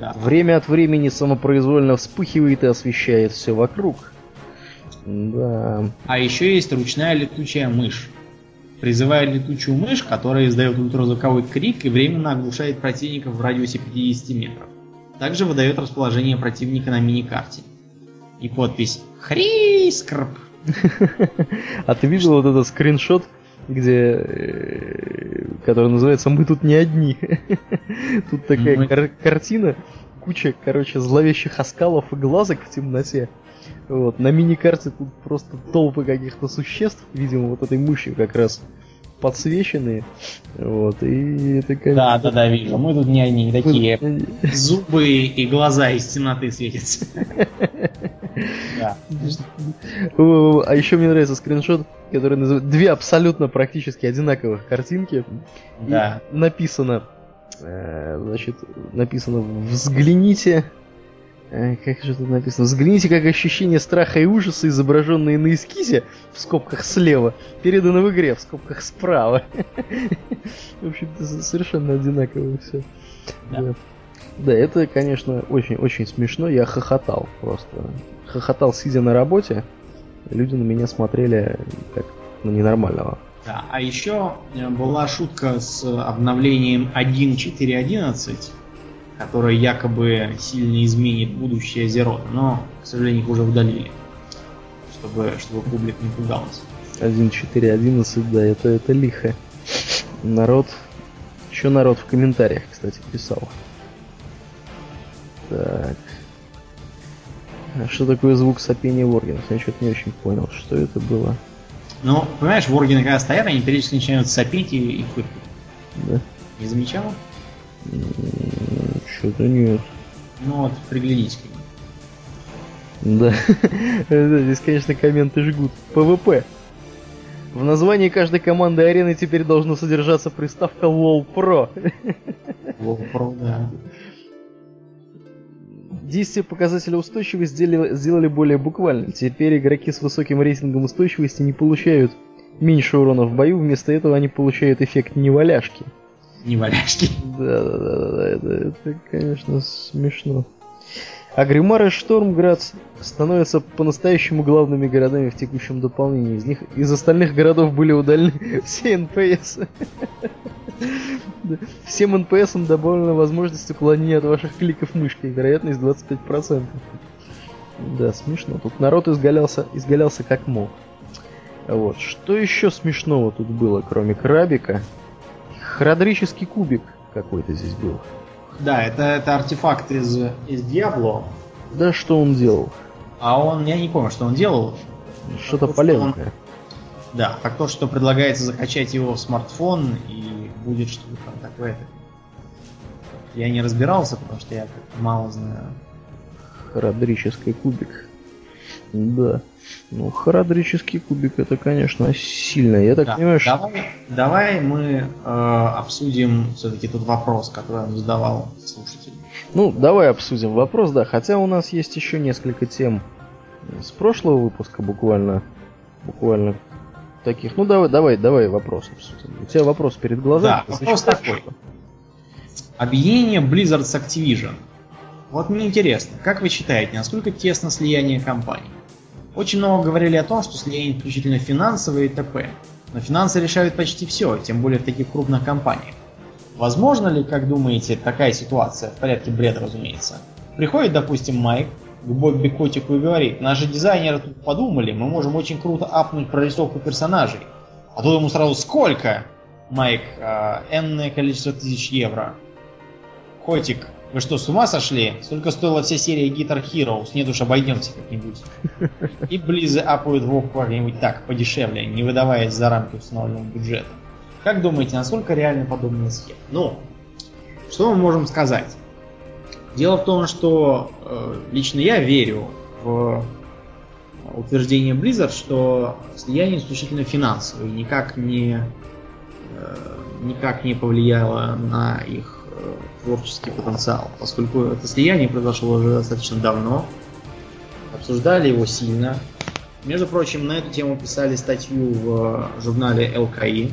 Да. Время от времени самопроизвольно вспыхивает и освещает все вокруг. Да. А еще есть ручная летучая мышь. Призывает летучую мышь, которая издает ультразвуковой крик и временно оглушает противников в радиусе 50 метров. Также выдает расположение противника на мини-карте и подпись Хрискрп. А ты видел вот этот скриншот, где, э, который называется «Мы тут не одни». Тут такая Мы... кар- картина, куча, короче, зловещих оскалов и глазок в темноте. Вот, на мини-карте тут просто толпы каких-то существ, видимо, вот этой мышью как раз подсвеченные. Вот, и это как Да, да, да, вижу. Мы тут не они, такие зубы и глаза из темноты светятся. А еще мне нравится скриншот, который называет две абсолютно практически одинаковых картинки. Да. написано, э, значит, написано «Взгляните как же тут написано? Взгляните, как ощущение страха и ужаса, изображенные на эскизе, в скобках слева, передано в игре, в скобках справа. В общем-то, совершенно одинаково все. Да. да, это, конечно, очень-очень смешно. Я хохотал просто. Хохотал, сидя на работе. Люди на меня смотрели как на ненормального. Да, а еще э, была шутка с обновлением 1.4.11 которая якобы сильно изменит будущее Зеро, но, к сожалению, их уже удалили, чтобы, чтобы публика не пугалась. 1.4.11, да, это, это лихо. Народ... Еще народ в комментариях, кстати, писал. Так. А что такое звук сопения Воргенов? Я что-то не очень понял, что это было. Ну, понимаешь, Воргины когда стоят, они периодически начинают сопеть и, и фыркать. Да. Не замечал? Что-то нет. Ну вот, приглядись к Да. Здесь, конечно, комменты жгут. ПВП. В названии каждой команды арены теперь должна содержаться приставка LOL Pro. LOL Pro, да. Действие показателя устойчивости сделали, сделали более буквальным. Теперь игроки с высоким рейтингом устойчивости не получают меньше урона в бою, вместо этого они получают эффект неваляшки неваляшки. Да, да, да, да, это, это, конечно, смешно. Оргриммар и Штормград становятся по-настоящему главными городами в текущем дополнении. Из них из остальных городов были удалены все НПС. Всем НПСам добавлена возможность уклонения от ваших кликов мышкой. Вероятность 25%. Да, смешно. Тут народ изгалялся, изгалялся как мог. Вот. Что еще смешного тут было, кроме крабика? Храдрический кубик какой-то здесь был. Да, это, это артефакт из, из Диабло. Да, что он делал? А он, я не помню, что он делал. Что-то полезное. Он... Да, так то, что предлагается закачать его в смартфон и будет что-то там такое. Я не разбирался, потому что я мало знаю. Храдрический кубик. Да. Ну, харадрический кубик это, конечно, сильно. Я так да. понимаю, что... Давай, давай мы э, обсудим все-таки тот вопрос, который он задавал слушатель. Ну, давай обсудим вопрос, да. Хотя у нас есть еще несколько тем с прошлого выпуска буквально. Буквально таких. Ну, давай, давай, давай вопрос обсудим. У тебя вопрос перед глазами. Да, вопрос такой. Объединение Blizzard с Activision. Вот мне интересно, как вы считаете, насколько тесно слияние компаний? Очень много говорили о том, что слияние исключительно финансовые и т.п. Но финансы решают почти все, тем более в таких крупных компаниях. Возможно ли, как думаете, такая ситуация, в порядке бреда, разумеется? Приходит, допустим, Майк к Бобби Котику и говорит, наши дизайнеры тут подумали, мы можем очень круто апнуть прорисовку персонажей. А тут ему сразу сколько? Майк, э, энное количество тысяч евро. Котик, вы что, с ума сошли? Сколько стоила вся серия Guitar Hero? Нет уж, обойдемся как-нибудь. И Близы апают Вов как-нибудь так, подешевле, не выдаваясь за рамки установленного бюджета. Как думаете, насколько реальны подобные схемы? Ну, что мы можем сказать? Дело в том, что э, лично я верю в утверждение Blizzard, что слияние исключительно финансовое, никак не, э, никак не повлияло на их творческий потенциал, поскольку это слияние произошло уже достаточно давно, обсуждали его сильно. Между прочим, на эту тему писали статью в журнале ЛКИ.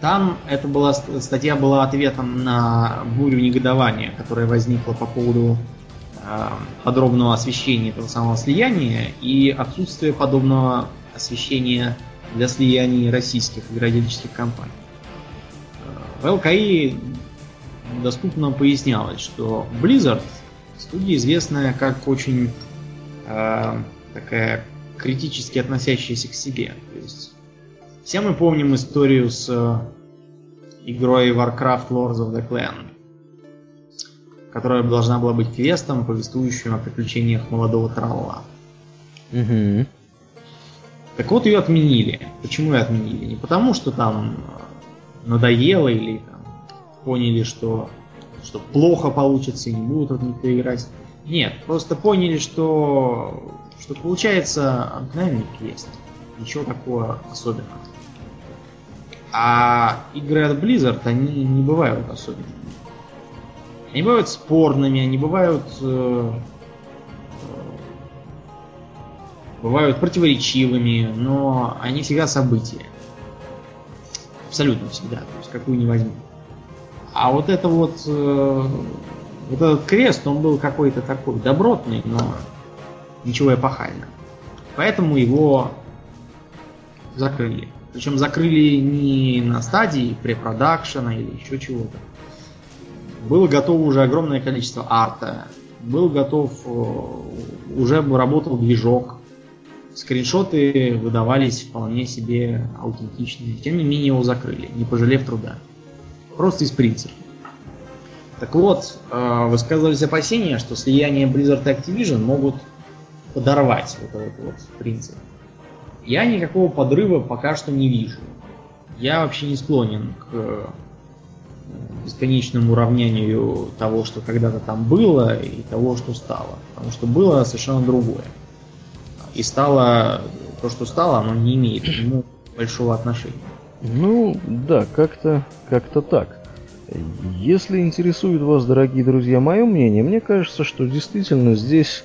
Там эта была, статья была ответом на бурю негодования, которая возникла по поводу э, подробного освещения этого самого слияния и отсутствия подобного освещения для слияния российских игродельческих компаний. В ЛКИ доступно пояснялось, что Blizzard студия известная как очень э, такая критически относящаяся к себе. То есть все мы помним историю с э, игрой Warcraft Lords of the Clan, которая должна была быть квестом, повествующим о приключениях молодого тролла. Угу. Так вот ее отменили. Почему ее отменили? Не потому, что там надоело или там, поняли, что, что плохо получится и не будут от них играть. Нет, просто поняли, что, что получается обыкновенный квест. Ничего такого особенного. А игры от Blizzard, они не бывают особенными. Они бывают спорными, они бывают э, бывают противоречивыми, но они всегда события. Абсолютно всегда, то есть какую не возьму. А вот это вот, э, вот этот крест, он был какой-то такой добротный, но ничего эпохального. Поэтому его закрыли. Причем закрыли не на стадии препродакшена или еще чего-то. Было готово уже огромное количество арта. Был готов, э, уже работал движок скриншоты выдавались вполне себе аутентичные. Тем не менее его закрыли, не пожалев труда. Просто из принципа. Так вот, э, высказывались опасения, что слияние Blizzard и Activision могут подорвать вот этот вот принцип. Я никакого подрыва пока что не вижу. Я вообще не склонен к э, бесконечному уравнению того, что когда-то там было, и того, что стало. Потому что было совершенно другое и стало то, что стало, оно не имеет к нему большого отношения. Ну, да, как-то как-то так. Если интересует вас, дорогие друзья, мое мнение, мне кажется, что действительно здесь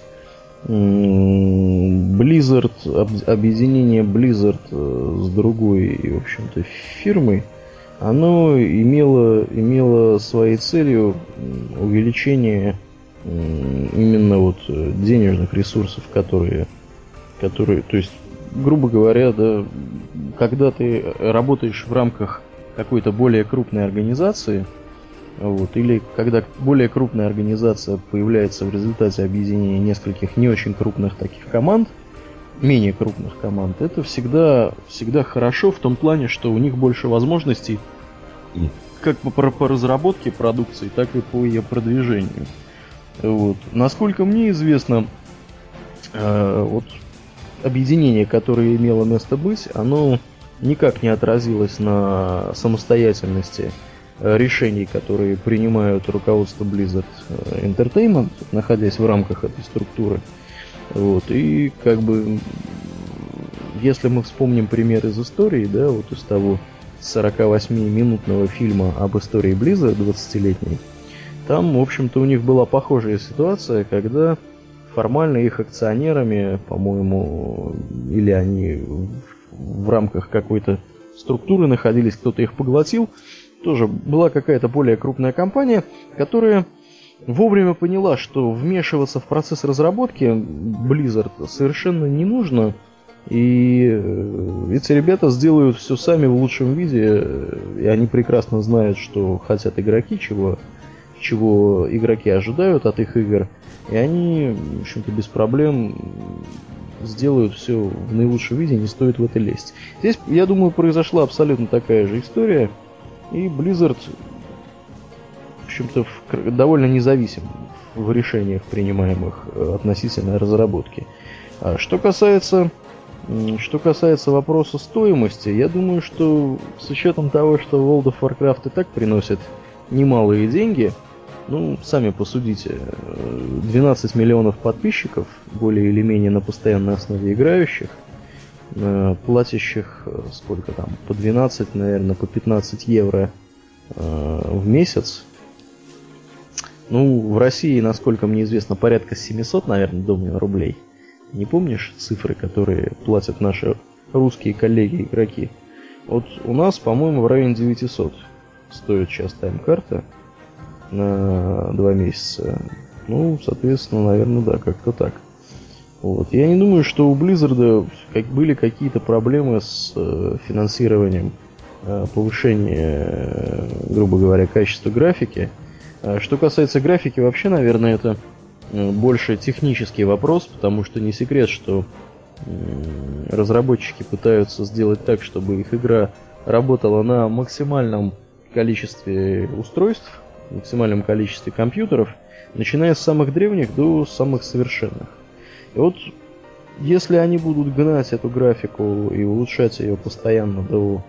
Blizzard, объединение Blizzard э, с другой, в общем-то, фирмой, оно имело, имело своей целью увеличение именно вот э, денежных ресурсов, которые которые, то есть, грубо говоря, да, когда ты работаешь в рамках какой-то более крупной организации, вот, или когда более крупная организация появляется в результате объединения нескольких не очень крупных таких команд, менее крупных команд, это всегда, всегда хорошо в том плане, что у них больше возможностей как по, по разработке продукции, так и по ее продвижению. Вот. Насколько мне известно, э, вот объединение, которое имело место быть, оно никак не отразилось на самостоятельности э, решений, которые принимают руководство Blizzard э, Entertainment, находясь в рамках этой структуры. Вот, и как бы, если мы вспомним пример из истории, да, вот из того 48-минутного фильма об истории Blizzard 20-летней, там, в общем-то, у них была похожая ситуация, когда формально их акционерами, по-моему, или они в рамках какой-то структуры находились, кто-то их поглотил. Тоже была какая-то более крупная компания, которая вовремя поняла, что вмешиваться в процесс разработки Blizzard совершенно не нужно. И э, эти ребята сделают все сами в лучшем виде, и они прекрасно знают, что хотят игроки, чего, чего игроки ожидают от их игр – и они, в общем-то, без проблем сделают все в наилучшем виде, не стоит в это лезть. Здесь, я думаю, произошла абсолютно такая же история, и Blizzard, в общем-то, довольно независим в решениях, принимаемых э, относительно разработки. А что касается что касается вопроса стоимости, я думаю, что с учетом того, что World of Warcraft и так приносит немалые деньги, ну, сами посудите. 12 миллионов подписчиков, более или менее на постоянной основе играющих, э, платящих э, сколько там, по 12, наверное, по 15 евро э, в месяц. Ну, в России, насколько мне известно, порядка 700, наверное, думаю, рублей. Не помнишь цифры, которые платят наши русские коллеги-игроки? Вот у нас, по-моему, в районе 900 стоит сейчас тайм-карта на два месяца. Ну, соответственно, наверное, да, как-то так. Вот. Я не думаю, что у Blizzard как были какие-то проблемы с э, финансированием э, повышения, э, грубо говоря, качества графики. А что касается графики, вообще, наверное, это э, больше технический вопрос, потому что не секрет, что разработчики пытаются сделать так, чтобы их игра работала на максимальном количестве устройств, максимальном количестве компьютеров, начиная с самых древних до самых совершенных. И вот если они будут гнать эту графику и улучшать ее постоянно до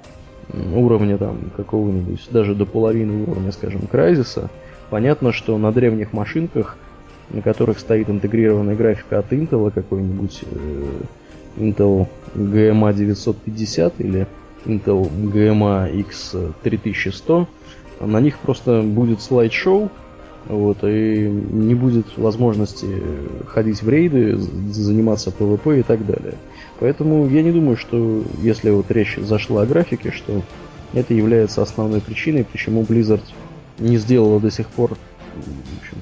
уровня там какого-нибудь, даже до половины уровня, скажем, Крайзиса, понятно, что на древних машинках, на которых стоит интегрированная графика от Intel, какой-нибудь э, Intel GMA 950 или Intel GMA X3100, на них просто будет слайд-шоу, вот, и не будет возможности ходить в рейды, заниматься PvP и так далее. Поэтому я не думаю, что если вот речь зашла о графике, что это является основной причиной, почему Blizzard не сделала до сих пор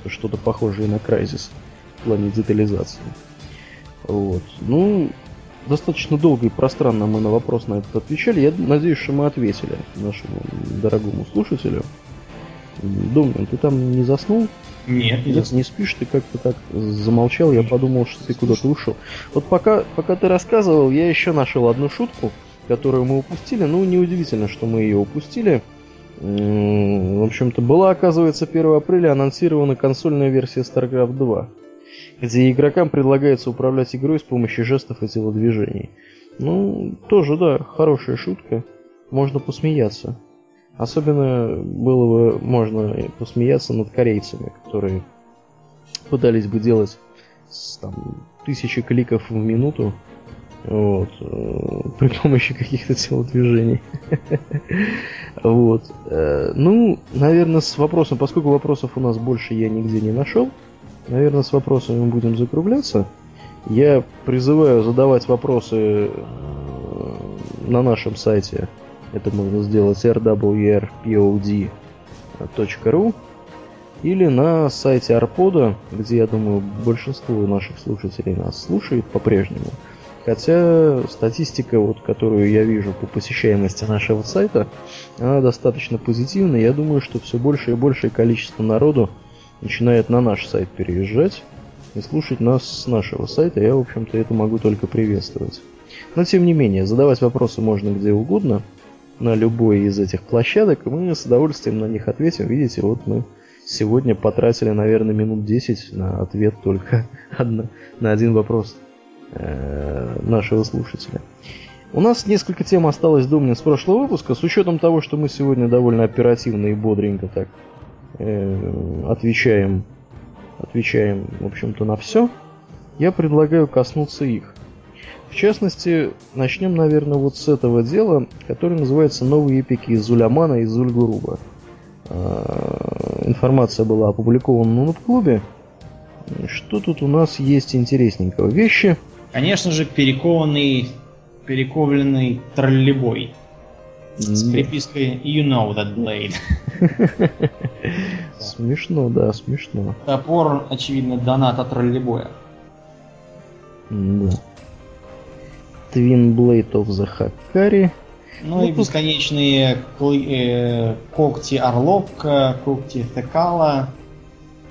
что-то похожее на Crysis в плане детализации. Вот. Ну, достаточно долго и пространно мы на вопрос на этот отвечали. Я надеюсь, что мы ответили нашему дорогому слушателю. Домнин, ты там не заснул? Нет, не, не спишь, ты как-то так замолчал, я подумал, что ты куда-то ушел. Вот пока, пока ты рассказывал, я еще нашел одну шутку, которую мы упустили. Ну, неудивительно, что мы ее упустили. В общем-то, была, оказывается, 1 апреля анонсирована консольная версия StarCraft 2, где игрокам предлагается управлять игрой с помощью жестов и телодвижений. Ну, тоже, да, хорошая шутка. Можно посмеяться. Особенно было бы можно посмеяться над корейцами, которые пытались бы делать там, тысячи кликов в минуту вот, э, при помощи каких-то телодвижений. вот. Э, ну, наверное, с вопросом, поскольку вопросов у нас больше я нигде не нашел, наверное, с вопросами мы будем закругляться. Я призываю задавать вопросы э, на нашем сайте это можно сделать rwrpod.ru или на сайте Арпода, где, я думаю, большинство наших слушателей нас слушает по-прежнему. Хотя статистика, вот, которую я вижу по посещаемости нашего сайта, она достаточно позитивная. Я думаю, что все больше и большее количество народу начинает на наш сайт переезжать и слушать нас с нашего сайта. Я, в общем-то, это могу только приветствовать. Но, тем не менее, задавать вопросы можно где угодно – на любой из этих площадок, и мы с удовольствием на них ответим. Видите, вот мы сегодня потратили, наверное, минут 10 на ответ только одно, на один вопрос э, нашего слушателя. У нас несколько тем осталось, думаю, с прошлого выпуска. С учетом того, что мы сегодня довольно оперативно и бодренько так э, отвечаем, отвечаем, в общем-то, на все, я предлагаю коснуться их. В частности, начнем, наверное, вот с этого дела, которое называется «Новые эпики из Зулямана и Зульгуруба». А, информация была опубликована на клубе. Что тут у нас есть интересненького? Вещи. Конечно же, перекованный, перековленный троллебой. С припиской You know that blade. Смешно, да, смешно. Топор, очевидно, доната троллебоя. Да. Twin Blade of the Hakari. Ну, ну и тут... бесконечные э, когти Орловка, когти Текала,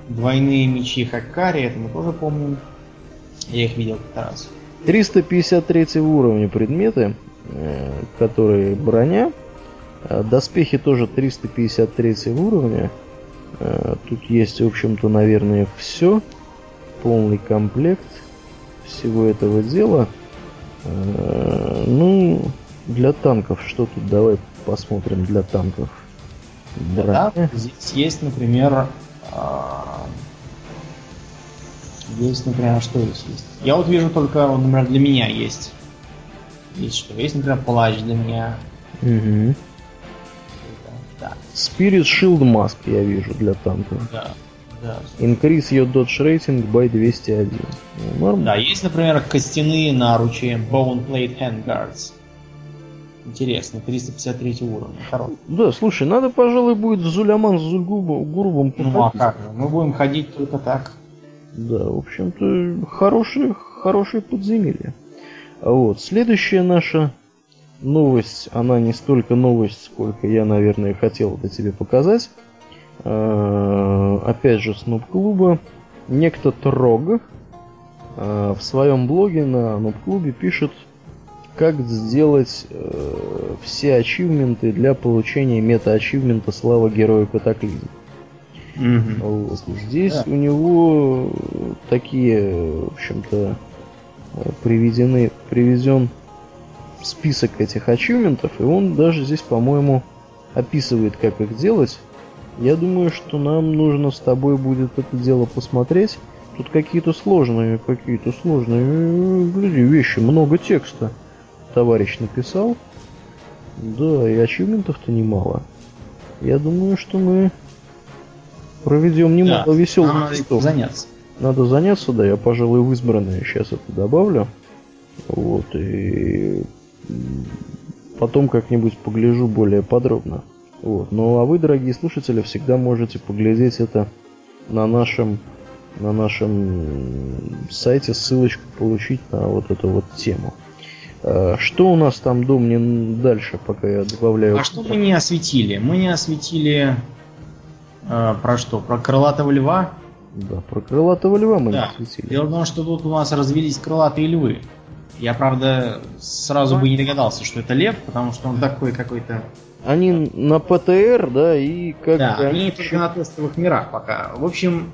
двойные мечи Хакари, это мы тоже помним. Я их видел как раз. 353 уровня предметы, которые броня. Э, доспехи тоже 353 уровня. Э, тут есть, в общем-то, наверное, все. Полный комплект всего этого дела. Э, ну, для танков что тут? Давай посмотрим для танков. Да, здесь есть, например, а, есть, например, что здесь есть? Я вот вижу только, например, для меня есть. Есть что? Есть, например, плащ для меня. Угу. Да. Spirit Shield Mask я вижу для танков. Да. Да. Increase your dodge rating by 201. Ну, норм. Да, есть, например, костяные наручи Bone Plate Handguards. Интересно, 353 уровень. Хорош. Да, слушай, надо, пожалуй, будет в Зуляман с Зульгурбом Ну а как же, мы будем ходить только так. Да, в общем-то, хорошие, хорошие подземелья. А вот, следующая наша новость, она не столько новость, сколько я, наверное, хотел это тебе показать. Э, опять же, Снуп клуба, некто Трог э, в своем блоге на Нуб клубе пишет, как сделать э, все ачивменты для получения мета-ачивмента Слава Героя Катаклизм. Mm-hmm. Вот. Здесь yeah. у него такие, в общем-то, приведены, приведен список этих ачивментов, и он даже здесь, по-моему, описывает, как их делать. Я думаю, что нам нужно с тобой будет это дело посмотреть. Тут какие-то сложные, какие-то сложные, гляди, вещи, много текста товарищ написал. Да, и ачивментов-то немало. Я думаю, что мы проведем немало да, веселых часов. заняться. Надо заняться, да, я, пожалуй, в избранное сейчас это добавлю. Вот, и потом как-нибудь погляжу более подробно. Вот. Ну а вы, дорогие слушатели, всегда можете поглядеть это на нашем на нашем сайте ссылочку получить на вот эту вот тему. А, что у нас там, Домнин, дальше, пока я добавляю... А что мы не осветили? Мы не осветили... Э, про что? Про крылатого льва? Да, про крылатого льва мы да. не осветили. Дело в том, что тут у нас развелись крылатые львы. Я, правда, сразу бы не догадался, что это лев, потому что он такой какой-то... Они на ПТР, да, и как Да, они еще... только на тестовых мирах пока. В общем,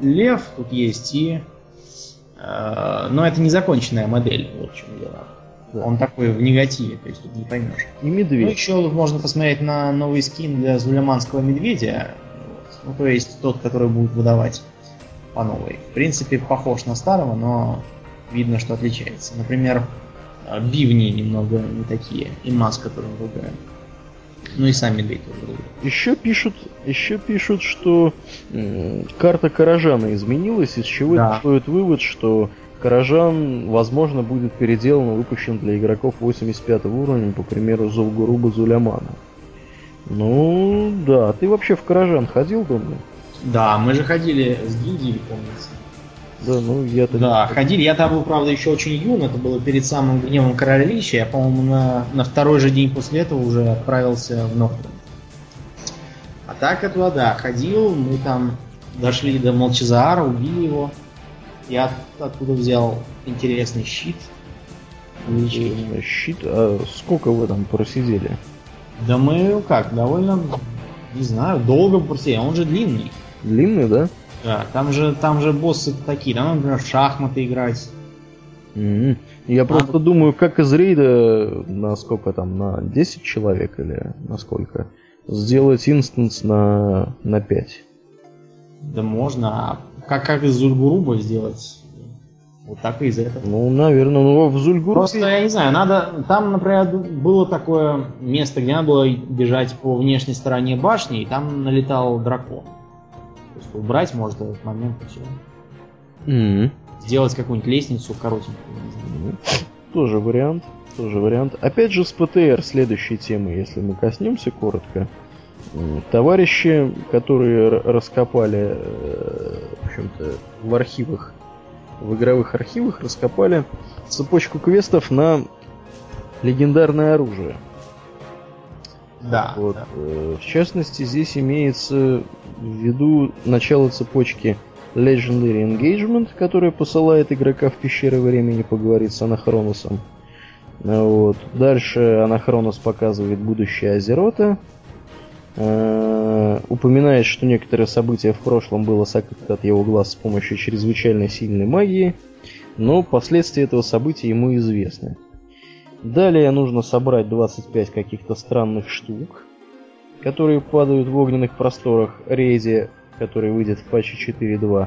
лев тут есть и... Э, но это незаконченная модель, вот в чем дело. Да. Он такой в негативе, то есть тут не поймешь. И медведь. Ну, еще можно посмотреть на новый скин для Зулеманского медведя. Ну, то есть тот, который будет выдавать по новой. В принципе, похож на старого, но видно, что отличается. Например, э, бивни немного не такие, и маска тоже другая. Ну и сам медведь тоже другой. Еще пишут, еще пишут, что карта Каражана изменилась, из чего да. стоит вывод, что Каражан, возможно, будет переделан и выпущен для игроков 85 уровня, по примеру Зулгуруба Зулямана. Ну, да. Ты вообще в Каражан ходил, думаю? Да, мы же ходили с гильдией, помнится. Да, ну я-то... Да, ходили. Я там был, правда, еще очень юн. Это было перед самым гневом королевища. Я, по-моему, на, на второй же день после этого уже отправился в Нохру. А так это, да, ходил. Мы там дошли до Молчазаара, убили его. Я оттуда взял интересный щит. Щит? А сколько вы там просидели? Да мы как, довольно, не знаю, долго просидели. Он же длинный. Длинный, да? Да, там же, там же боссы такие, там, например, в шахматы играть. Mm-hmm. Я а просто думаю, как из рейда на сколько там, на 10 человек или на сколько, сделать инстанс на, на 5. Да можно, а как, как из Зульгуруба сделать? Вот так и из этого. Ну, наверное, ну в Зульгурубе... Просто, я не знаю, надо... Там, например, было такое место, где надо было бежать по внешней стороне башни, и там налетал дракон. То есть убрать может этот момент и все. Mm-hmm. Сделать какую-нибудь лестницу коротенькую. Тоже вариант. Тоже вариант. Опять же с ПТР следующей темы, если мы коснемся коротко. Товарищи, которые раскопали, э, в общем-то, в архивах, в игровых архивах раскопали цепочку квестов на легендарное оружие. Да. Вот. да. Э, в частности, здесь имеется в виду начало цепочки Legendary Engagement, которая посылает игрока в пещеры времени поговорить с Анахроносом. Вот. Дальше Анахронос показывает будущее Азерота. Э, упоминает, что некоторые события в прошлом было сокрыто от его глаз с помощью чрезвычайно сильной магии, но последствия этого события ему известны. Далее нужно собрать 25 каких-то странных штук, которые падают в огненных просторах рейде, который выйдет в патче 4.2,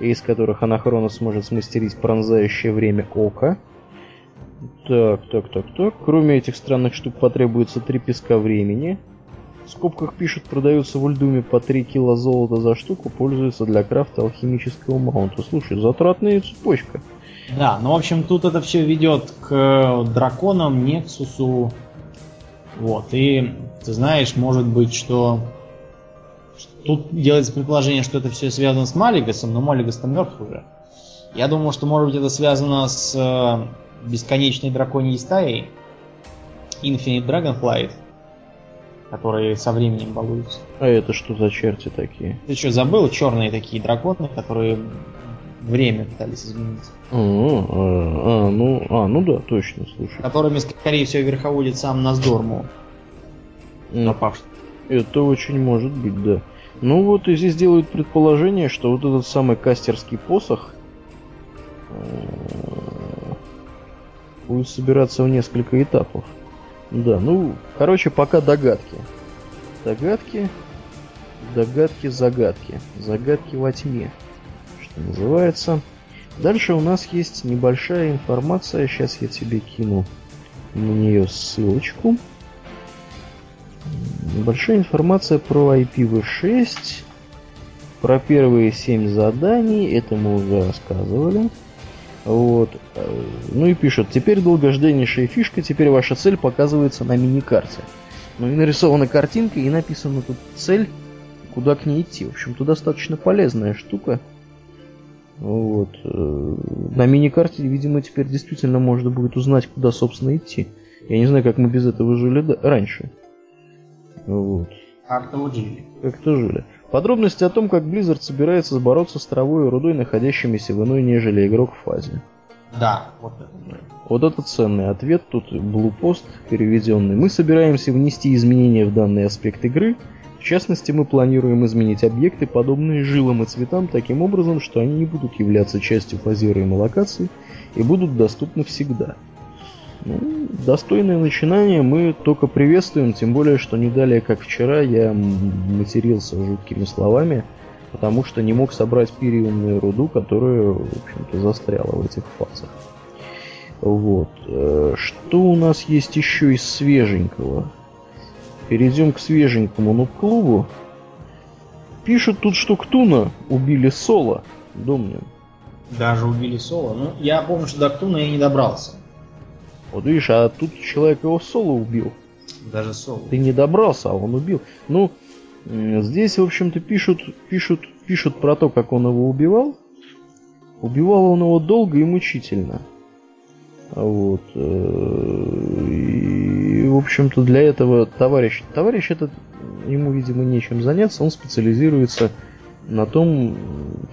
и из которых Анахронос сможет смастерить пронзающее время ока. Так, так, так, так. Кроме этих странных штук потребуется три песка времени. В скобках пишут, продается в Ульдуме по 3 кило золота за штуку, пользуется для крафта алхимического маунта. Слушай, затратная цепочка. Да, ну в общем тут это все ведет к драконам, Нексусу. Вот, и ты знаешь, может быть, что Тут делается предположение, что это все связано с Малигасом, но Малигас там мертв уже. Я думаю, что может быть это связано с э, бесконечной драконьей стаей Infinite Dragonflight, которые со временем балуются. А это что за черти такие? Ты что, забыл? Черные такие драконы, которые время пытались изменить. А, а, а, ну, а, ну да, точно, слушай. Которыми, скорее всего, верховодит сам Наздорму. Напавший. Это очень может быть, да. Ну вот и здесь делают предположение, что вот этот самый кастерский посох, э, будет собираться в несколько этапов. Да, ну, короче, пока догадки. Догадки, догадки, загадки. Загадки во тьме, что называется. Дальше у нас есть небольшая информация. Сейчас я тебе кину на нее ссылочку. Небольшая информация про IPv6, про первые семь заданий, это мы уже рассказывали. Вот. Ну и пишут, теперь долгожданнейшая фишка, теперь ваша цель показывается на мини-карте. Ну и нарисована картинка, и написана тут цель, куда к ней идти. В общем-то, достаточно полезная штука. Вот. На мини-карте, видимо, теперь действительно можно будет узнать, куда, собственно, идти. Я не знаю, как мы без этого жили раньше. Вот. Как-то жили. Как-то жили. Подробности о том, как Blizzard собирается бороться с травой и рудой, находящимися в иной, нежели игрок в фазе. Да, вот это. Вот это ценный ответ, тут блупост переведенный. Мы собираемся внести изменения в данный аспект игры. В частности, мы планируем изменить объекты, подобные жилам и цветам, таким образом, что они не будут являться частью фазируемой локации и будут доступны всегда. Ну, достойное начинание мы только приветствуем, тем более, что не далее, как вчера, я матерился жуткими словами, потому что не мог собрать периумную руду, которая, в общем-то, застряла в этих фазах. Вот. Э, что у нас есть еще из свеженького? Перейдем к свеженькому ну клубу. Пишут тут, что Ктуна убили Соло. Домнин. Даже убили Соло? Ну, я помню, что до Ктуна я не добрался. Вот видишь, а тут человек его соло убил. Даже соло. Ты не добрался, а он убил. Ну, здесь, в общем-то, пишут, пишут, пишут про то, как он его убивал. Убивал он его долго и мучительно. Вот. Э, и, в общем-то, для этого товарищ, товарищ этот, ему, видимо, нечем заняться, он специализируется на том,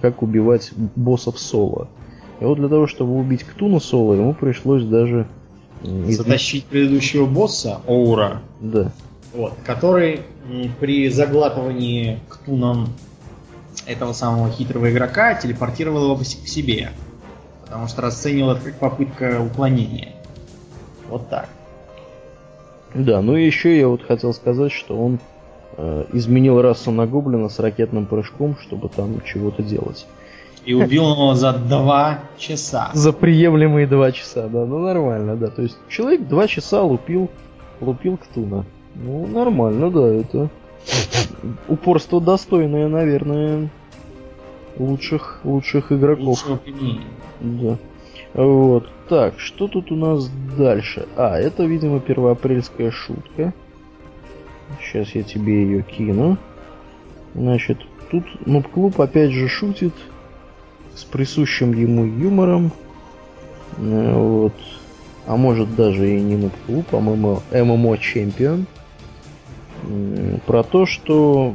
как убивать боссов соло. И вот для того, чтобы убить Ктуна соло, ему пришлось даже затащить предыдущего босса, Оура. Да. Вот, который при заглатывании ктуном этого самого хитрого игрока телепортировал его к себе. Потому что расценивал это как попытка уклонения. Вот так. Да, ну и еще я вот хотел сказать, что он э, изменил расу на гоблина с ракетным прыжком, чтобы там чего-то делать. И убил его за два часа. За приемлемые два часа, да, ну нормально, да. То есть человек два часа лупил, лупил Ктуна. Ну, нормально, да, это упорство достойное, наверное, лучших, лучших игроков. Да. Вот. Так, что тут у нас дальше? А, это, видимо, первоапрельская шутка. Сейчас я тебе ее кину. Значит, тут Нуб-клуб опять же шутит с присущим ему юмором. Э, вот. А может даже и не на клуб, а ММО, ММО чемпион. Про то, что...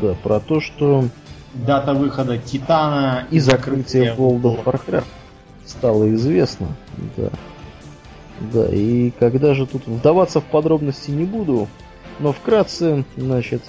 Да, про то, что... Дата выхода Титана и закрытие World of Warcraft стало известно. Да. Да, и когда же тут вдаваться в подробности не буду, но вкратце, значит,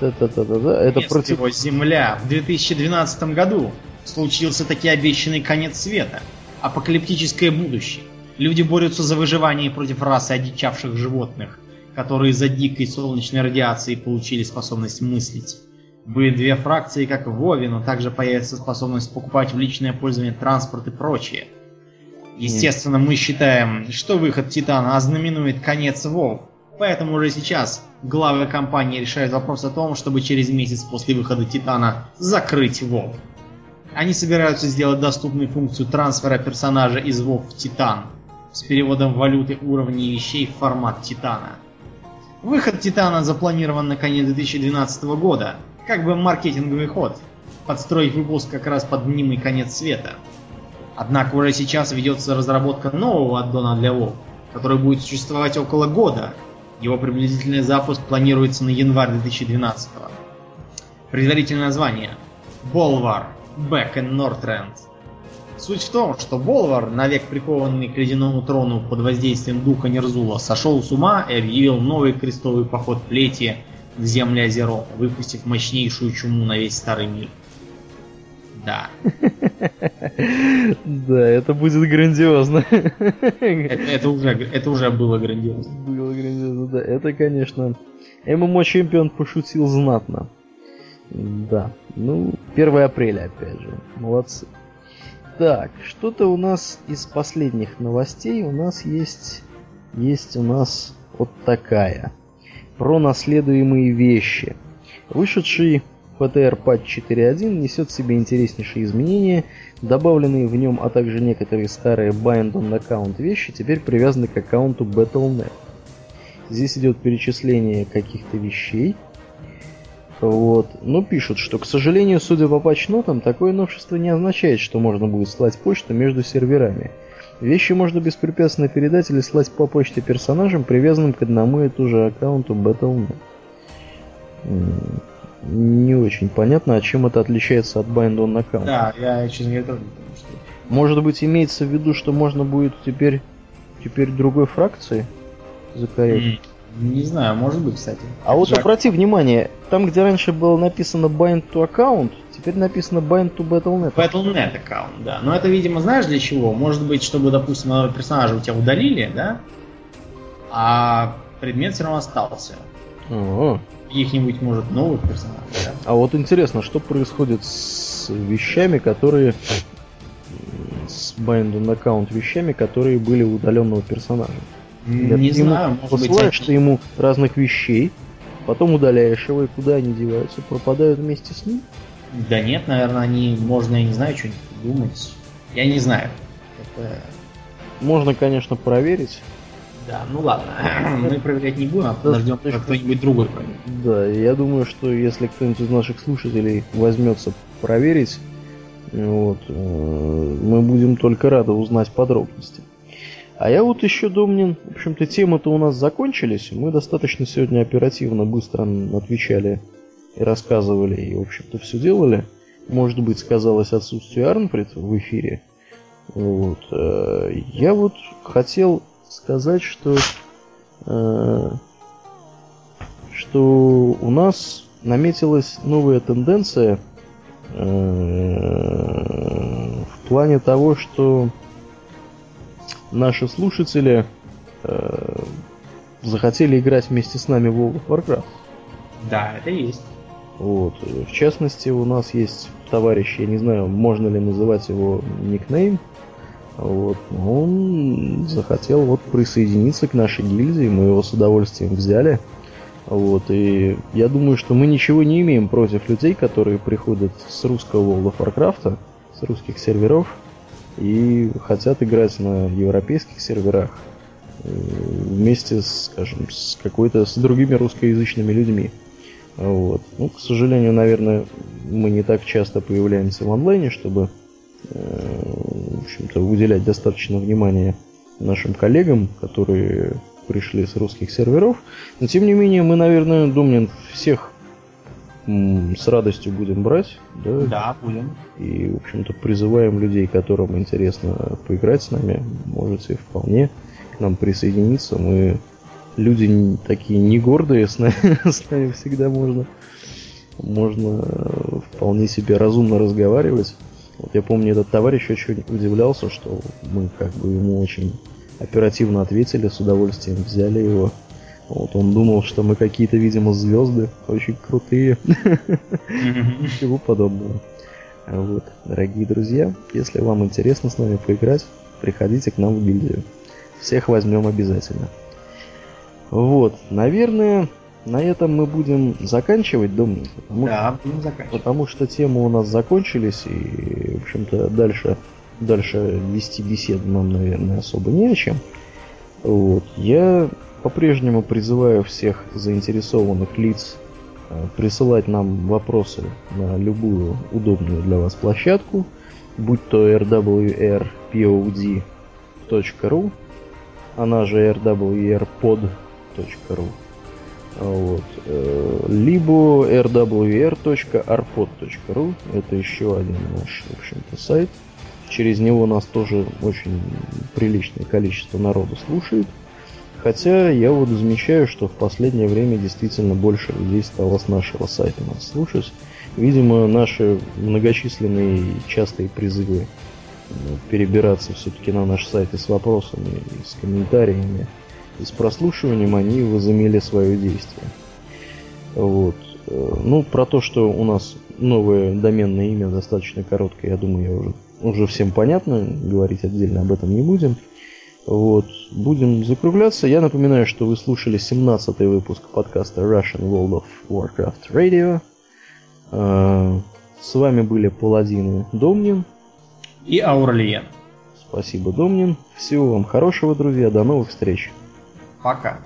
да-да-да-да. Это против... его Земля. В 2012 году случился таки обещанный конец света. Апокалиптическое будущее. Люди борются за выживание против расы одичавших животных, которые из-за дикой солнечной радиации получили способность мыслить. Были две фракции, как в Вове, но также появится способность покупать в личное пользование транспорт и прочее. Естественно, мы считаем, что выход Титана ознаменует конец Вов, Поэтому уже сейчас главы компании решают вопрос о том, чтобы через месяц после выхода Титана закрыть WoW. Они собираются сделать доступной функцию трансфера персонажа из WoW в Титан с переводом валюты уровней вещей в формат Титана. Выход Титана запланирован на конец 2012 года, как бы маркетинговый ход, подстроить выпуск как раз под мнимый конец света. Однако уже сейчас ведется разработка нового аддона для WoW, который будет существовать около года его приблизительный запуск планируется на январь 2012 -го. Предварительное название – Болвар Back in Northrend. Суть в том, что Болвар, навек прикованный к ледяному трону под воздействием духа Нерзула, сошел с ума и объявил новый крестовый поход плети в земли Азерот, выпустив мощнейшую чуму на весь старый мир. Да. Да, это будет грандиозно. Это уже, это уже было грандиозно. Было грандиозно, да. Это, конечно, ММО чемпион пошутил знатно. Да. Ну, 1 апреля, опять же. Молодцы. Так, что-то у нас из последних новостей у нас есть... Есть у нас вот такая. Про наследуемые вещи. Вышедший PTR Patch 4.1 несет в себе интереснейшие изменения, добавленные в нем, а также некоторые старые Bind on Account вещи теперь привязаны к аккаунту Battle.net. Здесь идет перечисление каких-то вещей. Вот. Но пишут, что, к сожалению, судя по патчнотам, такое новшество не означает, что можно будет слать почту между серверами. Вещи можно беспрепятственно передать или слать по почте персонажам, привязанным к одному и тому же аккаунту Battle.net не очень понятно, а чем это отличается от Bind on Account. Да, я, честно говоря, тоже что... Может быть, имеется в виду, что можно будет теперь, теперь другой фракции закорять? Не знаю, может быть, кстати. А вот Жак... обрати внимание, там, где раньше было написано Bind to Account, теперь написано Bind to Battle.net. Battle.net аккаунт, да. Но это, видимо, знаешь для чего? Может быть, чтобы, допустим, персонажа у тебя удалили, да? А предмет все равно остался. О, каких-нибудь, может, новых персонажей. Да? А вот интересно, что происходит с вещами, которые с Bind аккаунт вещами, которые были у удаленного персонажа. Не ты знаю, может посылаешь быть... ты ему разных вещей, потом удаляешь его, и куда они деваются? Пропадают вместе с ним? Да нет, наверное, они, можно, я не знаю, что-нибудь думать. Я не знаю. Это... Можно, конечно, проверить. Да, ну ладно, мы проверять не будем, а подождем, как кто-нибудь другой проверит. Да, я думаю, что если кто-нибудь из наших слушателей возьмется проверить, вот, э, мы будем только рады узнать подробности. А я вот еще, Домнин, в общем-то, темы-то у нас закончились. Мы достаточно сегодня оперативно, быстро отвечали и рассказывали, и, в общем-то, все делали. Может быть, сказалось отсутствие Арнфрид в эфире. Вот. Э, я вот хотел сказать, что, э, что у нас наметилась новая тенденция э, в плане того, что наши слушатели э, захотели играть вместе с нами в World of Warcraft. Да, это есть. Вот. В частности, у нас есть товарищ, я не знаю, можно ли называть его никнейм, вот. Он захотел вот присоединиться к нашей гильдии, мы его с удовольствием взяли. Вот, и я думаю, что мы ничего не имеем против людей, которые приходят с русского World of Warcraft, с русских серверов, и хотят играть на европейских серверах э, вместе, с, скажем, с какой-то с другими русскоязычными людьми. Вот. Ну, к сожалению, наверное, мы не так часто появляемся в онлайне, чтобы Э, в общем-то, уделять достаточно внимания нашим коллегам, которые пришли с русских серверов. Но тем не менее, мы, наверное, Думнин всех с радостью будем брать. Да? да, будем. И, в общем-то, призываем людей, которым интересно поиграть с нами, можете вполне к нам присоединиться. Мы люди такие не гордые, с нами, с нами всегда можно, можно вполне себе разумно разговаривать. Вот я помню, этот товарищ очень удивлялся, что мы как бы ему очень оперативно ответили, с удовольствием взяли его. Вот он думал, что мы какие-то, видимо, звезды, очень крутые. Ничего подобного. Вот, дорогие друзья, если вам интересно с нами поиграть, приходите к нам в гильдию. Всех возьмем обязательно. Вот, наверное, на этом мы будем заканчивать, думаю. Потому, да, будем заканчивать. Потому что темы у нас закончились, и, в общем-то, дальше, дальше вести беседу нам, наверное, особо не о чем. Вот. Я по-прежнему призываю всех заинтересованных лиц э, присылать нам вопросы на любую удобную для вас площадку, будь то rwrpod.ru, она же rwrpod.ru вот. Э, либо rwr.arpod.ru Это еще один наш, в общем-то, сайт. Через него нас тоже очень приличное количество народу слушает. Хотя я вот замечаю, что в последнее время действительно больше людей стало с нашего сайта нас слушать. видимо, наши многочисленные и частые призывы ну, перебираться все-таки на наш сайт с вопросами, и с комментариями, и с прослушиванием, они возымели свое действие. Вот. Ну, про то, что у нас новое доменное имя достаточно короткое, я думаю, я уже, уже всем понятно, говорить отдельно об этом не будем. Вот. Будем закругляться. Я напоминаю, что вы слушали 17-й выпуск подкаста Russian World of Warcraft Radio. Э, с вами были Паладины Домнин и Аурлиен. Спасибо, Домнин. Всего вам хорошего, друзья. До новых встреч. Пока.